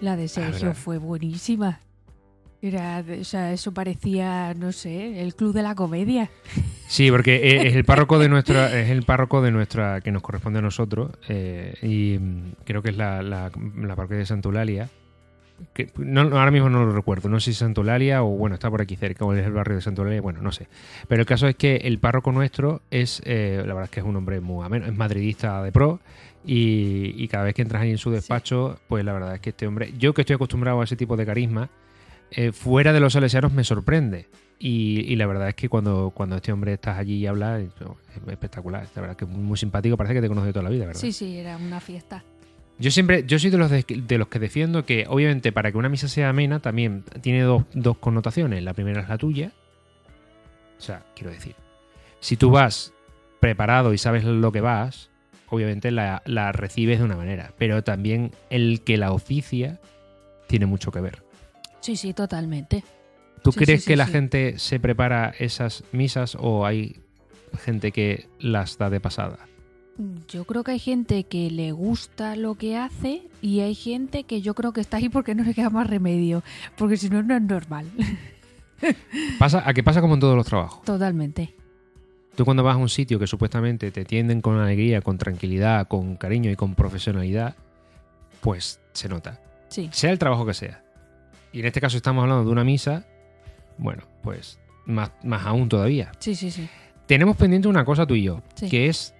La de Sergio fue buenísima. Era, o sea, eso parecía, no sé, el club de la comedia. Sí, porque e- es el párroco de nuestra, es el párroco de nuestra que nos corresponde a nosotros eh, y creo que es la, la, la parroquia de Santa Eulalia. Que no, ahora mismo no lo recuerdo, no sé si Santa Eulalia o bueno, está por aquí cerca o es el barrio de Santa Eulalia, bueno, no sé. Pero el caso es que el párroco nuestro es, eh, la verdad es que es un hombre muy ameno, es madridista de pro y, y cada vez que entras ahí en su despacho, pues la verdad es que este hombre, yo que estoy acostumbrado a ese tipo de carisma, eh, fuera de los salesianos me sorprende. Y, y la verdad es que cuando, cuando este hombre estás allí y habla, es es espectacular. La verdad es que es muy simpático, parece que te conoce toda la vida, ¿verdad? Sí, sí, era una fiesta. Yo siempre, yo soy de los, de, de los que defiendo que, obviamente, para que una misa sea amena, también tiene dos, dos connotaciones. La primera es la tuya. O sea, quiero decir, si tú vas preparado y sabes lo que vas, obviamente la, la recibes de una manera. Pero también el que la oficia tiene mucho que ver. Sí, sí, totalmente. ¿Tú Sí, crees sí, que la gente se prepara esas misas o hay gente que las da de pasada? Yo creo que hay gente que le gusta lo que hace y hay gente que yo creo que está ahí porque no le queda más remedio. Porque si no, no es normal. Pasa, a que pasa como en todos los trabajos. Totalmente. Tú cuando vas a un sitio que supuestamente te atienden con alegría, con tranquilidad, con cariño y con profesionalidad, pues se nota. Sí. Sea el trabajo que sea. Y en este caso estamos hablando de una misa, bueno, pues más, más aún todavía. Sí, sí, sí. Tenemos pendiente una cosa tú y yo, Sí. que es,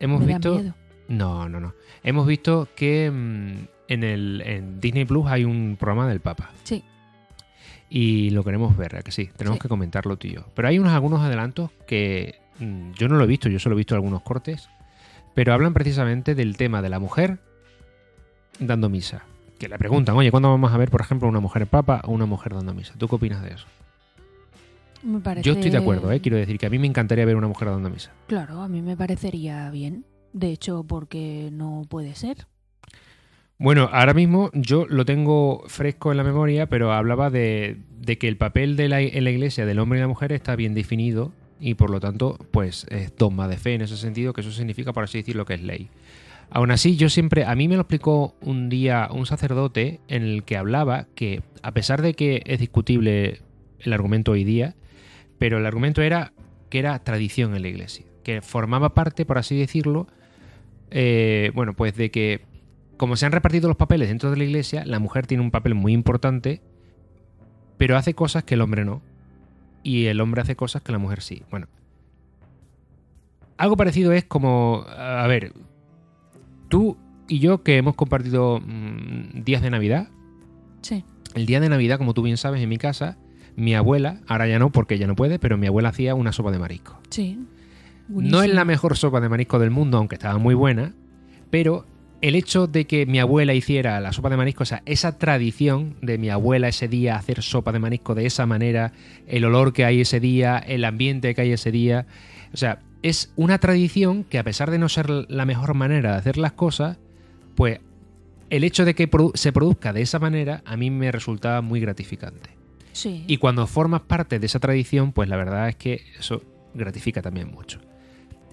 hemos Me da visto... miedo. No, no, no. Hemos visto que mm, en, el, en Disney Plus hay un programa del Papa. Sí. Y lo queremos ver, ¿a que sí? Tenemos Sí. que comentarlo tú y yo. Pero hay unos algunos adelantos que mm, yo no lo he visto, yo solo he visto algunos cortes, pero hablan precisamente del tema de la mujer dando misa. Que le preguntan, oye, ¿cuándo vamos a ver, por ejemplo, una mujer papa o una mujer dando misa? ¿Tú qué opinas de eso? Me parece... Yo estoy de acuerdo, ¿eh? quiero decir que a mí me encantaría ver una mujer dando misa. Claro, a mí me parecería bien. De hecho, porque no puede ser. Bueno, ahora mismo yo lo tengo fresco en la memoria, pero hablaba de, de que el papel de la, en la iglesia del hombre y la mujer está bien definido y por lo tanto, pues es dogma de fe en ese sentido, que eso significa, por así decirlo, que es ley. Aún así, yo siempre, a mí me lo explicó un día un sacerdote en el que hablaba que, a pesar de que es discutible el argumento hoy día, pero el argumento era que era tradición en la iglesia, que formaba parte, por así decirlo, eh, bueno, pues de que como se han repartido los papeles dentro de la iglesia, la mujer tiene un papel muy importante, pero hace cosas que el hombre no. Y el hombre hace cosas que la mujer sí. Bueno. Algo parecido es como, a ver, tú y yo que hemos compartido mm, días de Navidad, Sí. el día de Navidad, como tú bien sabes, en mi casa, mi abuela, ahora ya no porque ella no puede, pero mi abuela hacía una sopa de marisco. Sí. No es la mejor sopa de marisco del mundo, aunque estaba muy buena, pero el hecho de que mi abuela hiciera la sopa de marisco, o sea, esa tradición de mi abuela ese día hacer sopa de marisco de esa manera, el olor que hay ese día, el ambiente que hay ese día, o sea, es una tradición que a pesar de no ser la mejor manera de hacer las cosas, pues el hecho de que se produzca de esa manera a mí me resultaba muy gratificante. Y cuando formas parte de esa tradición, pues la verdad es que eso gratifica también mucho.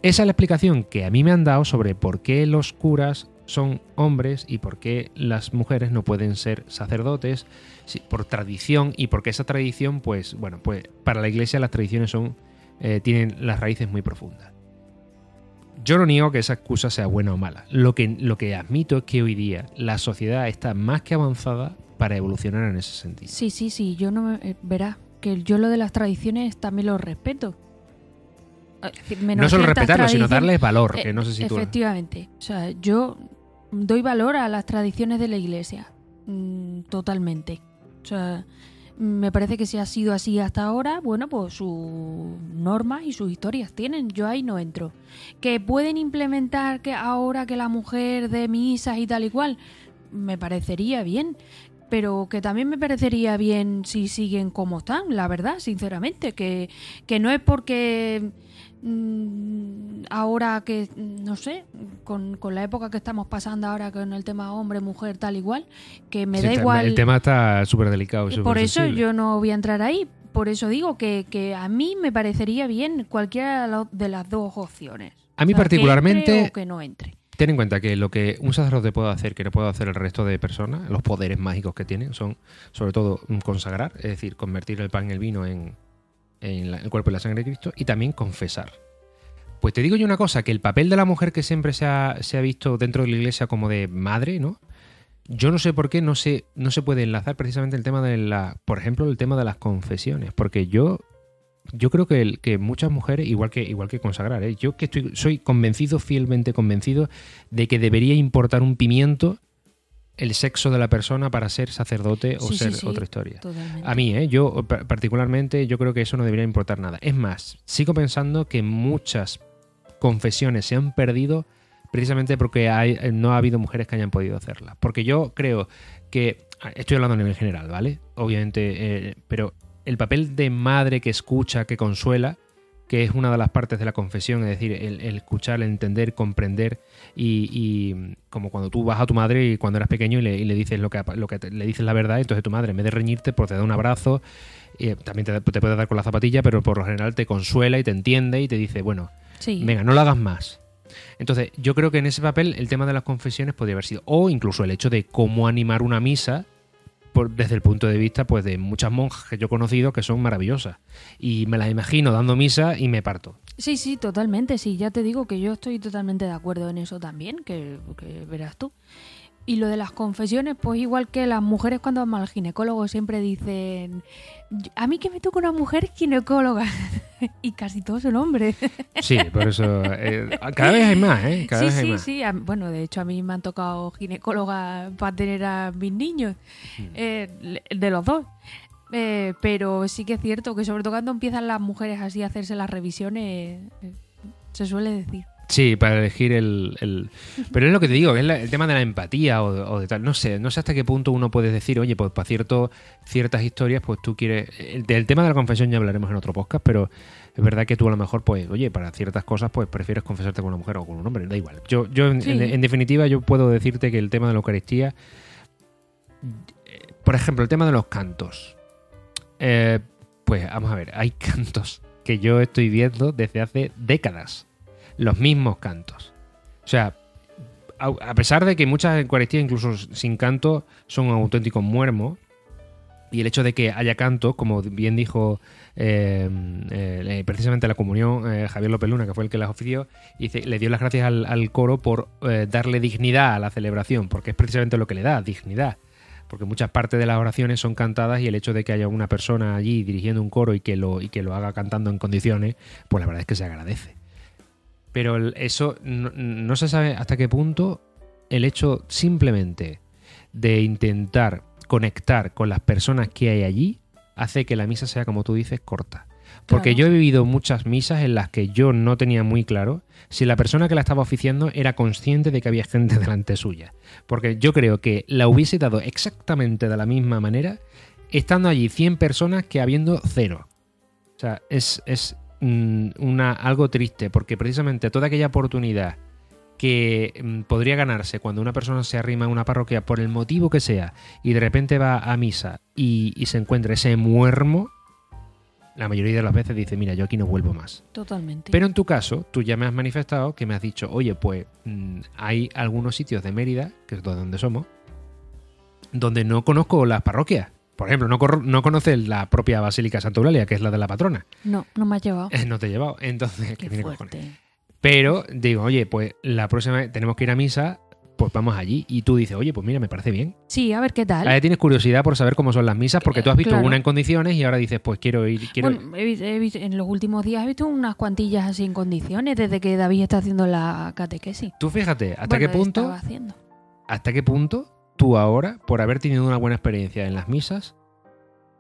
Esa es la explicación que a mí me han dado sobre por qué los curas son hombres y por qué las mujeres no pueden ser sacerdotes por tradición y porque esa tradición, pues bueno, pues para la iglesia las tradiciones son eh, tienen las raíces muy profundas. Yo no niego que esa excusa sea buena o mala. Lo que, lo que admito es que hoy día la sociedad está más que avanzada para evolucionar en ese sentido. Sí, sí, sí. Yo no me... eh, verás, que yo lo de las tradiciones también lo respeto. Menos no solo respetarlo, sino darles valor, Eh, que no sé si tú... Efectivamente. O sea, yo doy valor a las tradiciones de la iglesia, mm, totalmente. O sea, me parece que si ha sido así hasta ahora, bueno, pues sus normas y sus historias tienen. Yo ahí no entro. Que pueden implementar que ahora que la mujer de misas y tal y cual, me parecería bien. Pero que también me parecería bien si siguen como están, la verdad, sinceramente. Que, que no es porque mm, ahora que, no sé, con, con la época que estamos pasando ahora con el tema hombre, mujer, tal igual, que me Sí, da igual. El tema está súper delicado. súper por eso sensible. yo no voy a entrar ahí. Por eso digo que, que a mí me parecería bien cualquiera de las dos opciones. A mí O sea, que particularmente- entre o que no entre. Ten en cuenta que lo que un sacerdote puede hacer, que no puede hacer el resto de personas, los poderes mágicos que tienen, son sobre todo mm, consagrar, es decir, convertir el pan y el vino en, el cuerpo y la sangre de Cristo, y también confesar. Pues te digo yo una cosa, que el papel de la mujer que siempre se ha, se ha visto dentro de la iglesia como de madre, ¿no? Yo no sé por qué no se, no se puede enlazar precisamente el tema de la, por ejemplo, el tema de las confesiones, porque yo yo creo que, el- que muchas mujeres, igual que, igual que consagrar, ¿eh? yo que estoy, soy convencido, fielmente convencido, de que debería importar un pimiento el sexo de la persona para ser sacerdote o Sí, ser sí, otra historia. Totalmente. A mí, ¿eh? yo pa- particularmente, yo creo que eso no debería importar nada. Es más, sigo pensando que muchas confesiones se han perdido precisamente porque hay, eh, no ha habido mujeres que hayan podido hacerlas. Porque yo creo que, ah, estoy hablando a nivel general, ¿vale? Obviamente, eh, pero el papel de madre que escucha, que consuela, que es una de las partes de la confesión, es decir, el, el escuchar, el entender, comprender y, y como cuando tú vas a tu madre y cuando eras pequeño y le, y le dices lo que, lo que te- le dices la verdad, entonces tu madre en vez de reñirte, pues te da un abrazo, y también te, te puede dar con la zapatilla, pero por lo general te consuela y te entiende y te dice, bueno, Sí. venga, no lo hagas más. Entonces, yo creo que en ese papel el tema de las confesiones podría haber sido, o incluso el hecho de cómo animar una misa por- desde el punto de vista pues de muchas monjas que yo he conocido que son maravillosas. Y me las imagino dando misa y me parto. Sí, sí, totalmente. Sí, ya te digo que yo estoy totalmente de acuerdo en eso también, que, que verás tú. Y lo de las confesiones, pues igual que las mujeres cuando van al ginecólogo siempre dicen, a mí que me toca una mujer ginecóloga. y casi todos son hombres. Sí, por eso. eh, cada vez hay más, ¿eh? Cada sí, vez hay sí, más. sí. A- Bueno, de hecho a mí me han tocado ginecóloga para tener a mis niños, eh, de los dos. Eh, pero sí que es cierto que sobre todo cuando empiezan las mujeres así a hacerse las revisiones, se suele decir. Sí, para elegir el, el- Pero es lo que te digo, es la- el tema de la empatía o, o de tal. No sé, no sé hasta qué punto uno puede decir, oye, pues para cierto, ciertas historias, pues tú quieres. el- del tema de la confesión ya hablaremos en otro podcast, pero es verdad que tú a lo mejor, pues, oye, para ciertas cosas, pues prefieres confesarte con una mujer o con un hombre, da igual. Yo, yo en, Sí. en- en definitiva, yo puedo decirte que el tema de la Eucaristía. Por ejemplo, el tema de los cantos. Eh, pues vamos a ver, hay cantos que yo estoy viendo desde hace décadas los mismos cantos. O sea, a, pesar de que muchas Eucaristías, incluso sin canto, son un auténtico muermo, y el hecho de que haya canto, como bien dijo eh, eh, precisamente la comunión, eh, Javier López Luna, que fue el que las ofició, le dio las gracias al, al coro por eh, darle dignidad a la celebración, porque es precisamente lo que le da, dignidad. Porque muchas partes de las oraciones son cantadas y el hecho de que haya una persona allí dirigiendo un coro y que lo, y que lo haga cantando en condiciones, pues la verdad es que se agradece. Pero eso no, no se sabe hasta qué punto el hecho simplemente de intentar conectar con las personas que hay allí hace que la misa sea, como tú dices, corta. Porque Claro. yo he vivido muchas misas en las que yo no tenía muy claro si la persona que la estaba oficiando era consciente de que había gente delante suya. Porque yo creo que la hubiese dado exactamente de la misma manera estando allí 100 personas que habiendo cero. O sea, es, es una, algo triste porque precisamente toda aquella oportunidad que mm, podría ganarse cuando una persona se arrima a una parroquia por el motivo que sea y de repente va a misa y, y se encuentra ese muermo, la mayoría de las veces dice, mira, yo aquí no vuelvo más. Totalmente. Pero en tu caso, tú ya me has manifestado que me has dicho, oye, pues mm, hay algunos sitios de Mérida, que es donde somos, donde no conozco las parroquias. Por ejemplo, no, no conoces la propia Basílica Santa Eulalia, que es la de la patrona. No, no me has llevado. Eh, No te he llevado. Entonces, que Qué tiene fuerte. Pero digo, oye, pues la próxima vez tenemos que ir a misa, pues vamos allí. Y tú dices, oye, pues mira, me parece bien. Sí, a ver qué tal. Ahora tienes curiosidad por saber cómo son las misas, porque tú has visto Claro. una en condiciones y ahora dices, pues quiero ir. Quiero... Bueno, he he en los últimos días he visto unas cuantillas así en condiciones desde que David está haciendo la catequesis. Tú fíjate, ¿hasta Bueno, qué punto? ¿Hasta qué punto tú ahora, por haber tenido una buena experiencia en las misas,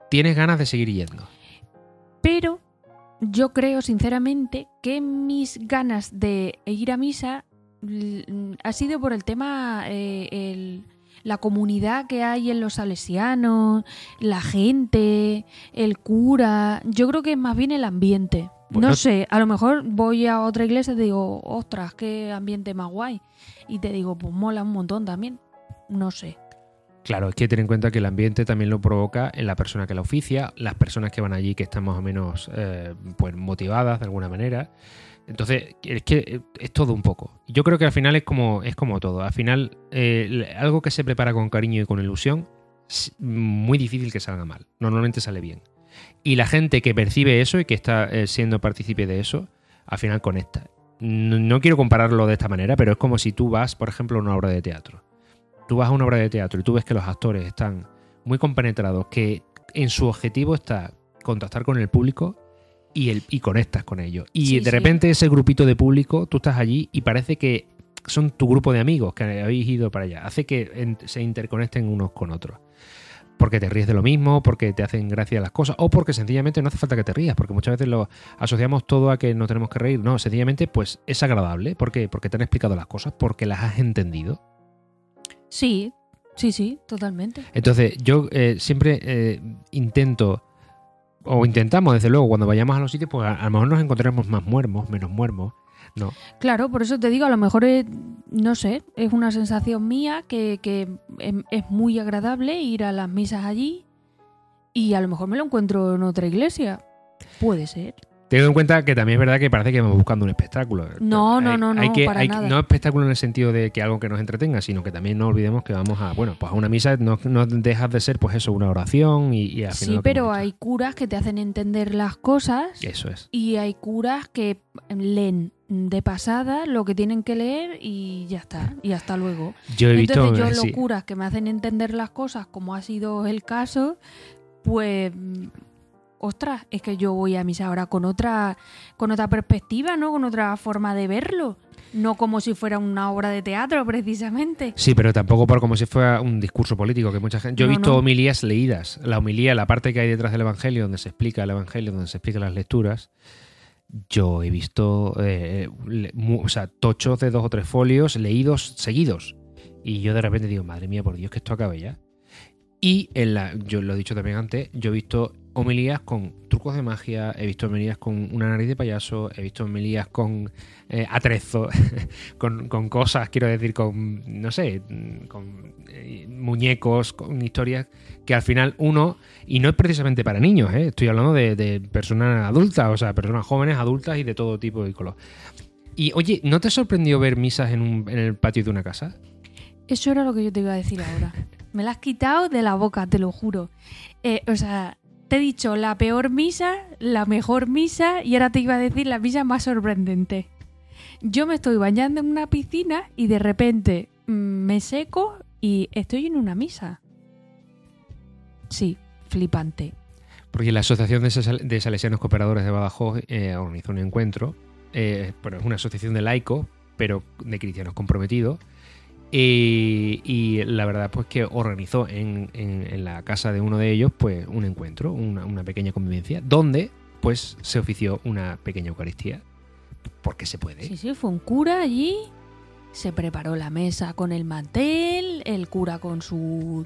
tienes ganas de seguir yendo. Pero yo creo sinceramente que mis ganas de ir a misa ha sido por el tema, eh, el- la comunidad que hay en los salesianos, la gente, el cura. Yo creo que es más bien el ambiente. Bueno. No sé, a lo mejor voy a otra iglesia y te digo, ostras, qué ambiente más guay. Y te digo, pues mola un montón también. No sé. Claro, es que ten en cuenta que el ambiente también lo provoca en la persona que la oficia, las personas que van allí que están más o menos eh, pues motivadas de alguna manera. Entonces, es que eh, es todo un poco. Yo creo que al final es como, es como todo. Al final, eh, algo que se prepara con cariño y con ilusión, es muy difícil que salga mal. Normalmente sale bien. Y la gente que percibe eso y que está siendo partícipe de eso, al final conecta. No, no quiero compararlo de esta manera, pero es como si tú vas, por ejemplo, a una obra de teatro tú vas a una obra de teatro y tú ves que los actores están muy compenetrados, que en su objetivo está contactar con el público y, el, y conectas con ellos. Y Sí, de sí. repente ese grupito de público, tú estás allí y parece que son tu grupo de amigos que habéis ido para allá. Hace que en- se interconecten unos con otros. Porque te ríes de lo mismo, porque te hacen gracia las cosas, o porque sencillamente no hace falta que te rías, porque muchas veces lo asociamos todo a que no tenemos que reír. No, sencillamente pues es agradable, porque, porque te han explicado las cosas, porque las has entendido. Sí, sí, sí, totalmente. Entonces, yo eh, siempre eh, intento, o intentamos, desde luego, cuando vayamos a los sitios, pues a, a lo mejor nos encontraremos más muermos, menos muermos. No. Claro, por eso te digo, a lo mejor es, no sé, es una sensación mía que, que es, es muy agradable ir a las misas allí y a lo mejor me lo encuentro en otra iglesia. Puede ser. Teniendo en cuenta que también es verdad que parece que vamos buscando un espectáculo. No, no, no, no, hay que- para hay- nada. No espectáculo en el sentido de que algo que nos entretenga, sino que también no olvidemos que vamos a, bueno, pues a una misa no, no dejas de ser, pues eso, una oración y, y al final Sí, pero hay curas que te hacen entender las cosas Eso es. y hay curas que leen de pasada lo que tienen que leer y ya está, y hasta luego. Yo he visto... Entonces yo eh, los sí. curas que me hacen entender las cosas como ha sido el caso, pues ostras, es que yo voy a misa ahora con otra con otra perspectiva, ¿no? Con otra forma de verlo, no como si fuera una obra de teatro precisamente. Sí, pero tampoco por como si fuera un discurso político, que mucha gente... Yo he visto no. homilías leídas. La homilía, la parte que hay detrás del Evangelio, donde se explica el Evangelio, donde se explican las lecturas, yo he visto, eh, le- o sea, tochos de dos o tres folios leídos seguidos. Y yo de repente digo, madre mía, por Dios, que esto acabe ya. Y en la, yo lo he dicho también antes, yo he visto homilías con trucos de magia, he visto homilías con una nariz de payaso, he visto homilías con eh, con, cosas, quiero decir, con, no sé, con eh, muñecos, con historias que al final uno, y no es precisamente para niños, ¿eh? estoy hablando de, personas adultas, o sea, personas jóvenes, adultas y de todo tipo y color. Y oye, ¿no te sorprendió ver misas en, un- el patio de una casa? Eso era lo que yo te iba a decir ahora. Me la has quitado de la boca, te lo juro. Eh, o sea, te he dicho la peor misa, la mejor misa y ahora te iba a decir la misa más sorprendente. Yo me estoy bañando en una piscina y de repente mm, me seco y estoy en una misa. Sí, flipante. Porque la Asociación de, Sal- de Salesianos Cooperadores de Badajoz eh, organizó un encuentro. eh, bueno, es una asociación de laicos, pero de cristianos comprometidos. Y la verdad, pues que organizó en, en- en la casa de uno de ellos, pues un encuentro, una, una pequeña convivencia, donde pues se ofició una pequeña Eucaristía. Porque se puede. Sí, sí, fue un cura allí. Se preparó la mesa con el mantel, el cura con su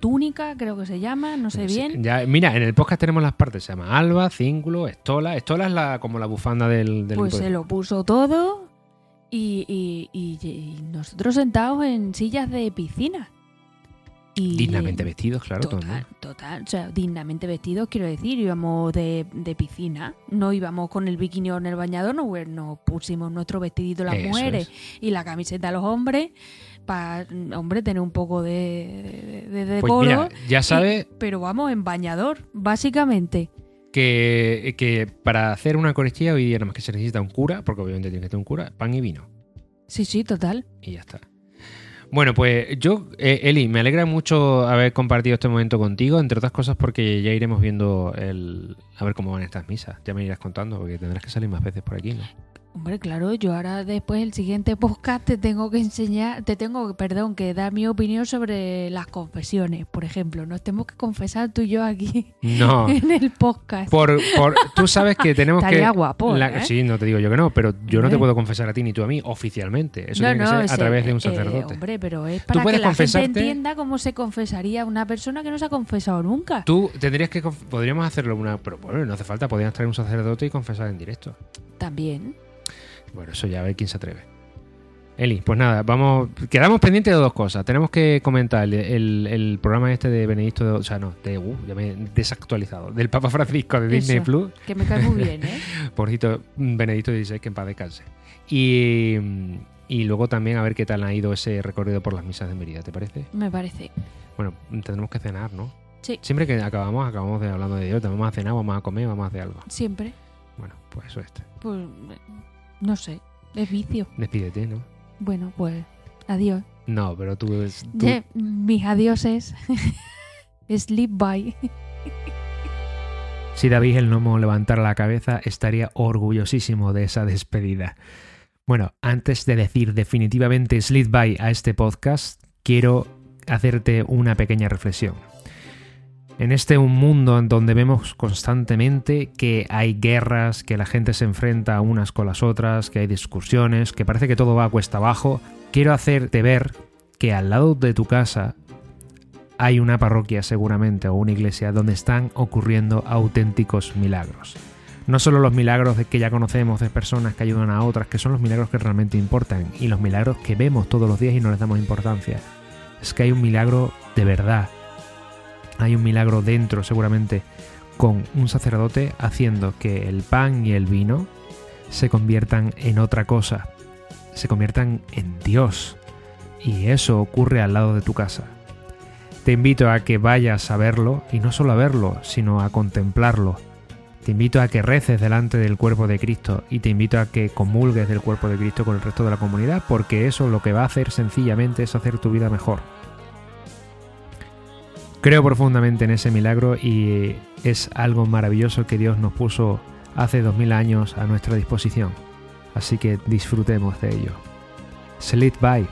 túnica, creo que se llama, no sé Sí, bien. ya, mira, en el podcast tenemos las partes, se llama Alba, Cíngulo, Estola. Estola es la, como la bufanda del, del Pues se lo puso todo y, y- y- y nosotros sentados en sillas de piscina. Y Dignamente vestidos, claro, Total, total. O sea, dignamente vestidos, quiero decir, íbamos de, de piscina. No íbamos con el bikini o en el bañador, no, nos pusimos nuestro vestidito las Eso mujeres es. y la camiseta los hombres para, hombre, tener un poco de, de, de Pues mira, ya Y- sabes pero vamos, en bañador, básicamente. Que, que para hacer una Eucaristía hoy día nada más que se necesita un cura, porque obviamente tiene que tener un cura, pan y vino. Sí, sí, total. Y ya está. Bueno, pues yo, eh, Eli, me alegra mucho haber compartido este momento contigo, entre otras cosas porque ya iremos viendo el, a ver cómo van estas misas. Ya me irás contando, porque tendrás que salir más veces por aquí, ¿no? Hombre, claro, yo ahora después el siguiente podcast te tengo que enseñar, te tengo, perdón, que dar mi opinión sobre las confesiones, por ejemplo. Nos tenemos que confesar tú y yo aquí No. en el podcast. Por, por- tú sabes que tenemos que. Estaría guapo, la- ¿eh? Sí, no te digo yo que no, pero yo no te puedo confesar a ti ni tú a mí oficialmente. Eso no, tiene que no, ser a través de un eh, sacerdote. hombre, pero es para que la gente entienda cómo se confesaría una persona que no se ha confesado nunca. Tú tendrías que. Podríamos hacerlo una. Pero bueno, no hace falta. Podríamos traer un sacerdote y confesar en directo. También. Bueno, eso ya a ver quién se atreve. Eli, pues nada, vamos. Quedamos pendientes de dos cosas. Tenemos que comentar el, el- el programa este de Benedicto, o sea, no, de, uh, ya me he desactualizado, del Papa Francisco de Disney Eso. Plus. Que me cae muy bien, ¿eh? Pobrecito Benedicto XVI, que en paz descanse. Y, y luego también a ver qué tal ha ido ese recorrido por las misas de Mérida, ¿te parece? Me parece. Bueno, tendremos que cenar, ¿no? Sí. Siempre que acabamos, acabamos de hablando de Dios, vamos a cenar, vamos a comer, vamos a hacer algo. Siempre. Bueno, pues eso es. Pues no sé. Es vicio. Despídete, ¿no? Bueno, pues adiós. No, pero tú... tú- Ye- mis adioses. Sleep by. Si David el Nomo levantara la cabeza, estaría orgullosísimo de esa despedida. Bueno, antes de decir definitivamente Sleep By a este podcast, quiero hacerte una pequeña reflexión. En este un mundo en donde vemos constantemente que hay guerras, que la gente se enfrenta unas con las otras, que hay discusiones, que parece que todo va a cuesta abajo, quiero hacerte ver que al lado de tu casa hay una parroquia seguramente o una iglesia donde están ocurriendo auténticos milagros. No solo los milagros que ya conocemos de personas que ayudan a otras, que son los milagros que realmente importan y los milagros que vemos todos los días y no les damos importancia. Es que hay un milagro de verdad. Hay un milagro dentro seguramente con un sacerdote haciendo que el pan y el vino se conviertan en otra cosa, se conviertan en Dios. Y eso ocurre al lado de tu casa. Te invito a que vayas a verlo, y no solo a verlo, sino a contemplarlo. Te invito a que reces delante del cuerpo de Cristo y te invito a que comulgues del cuerpo de Cristo con el resto de la comunidad, porque eso lo que va a hacer sencillamente es hacer tu vida mejor. Creo profundamente en ese milagro y es algo maravilloso que Dios nos puso hace dos mil años a nuestra disposición. Así que disfrutemos de ello. Sleep by.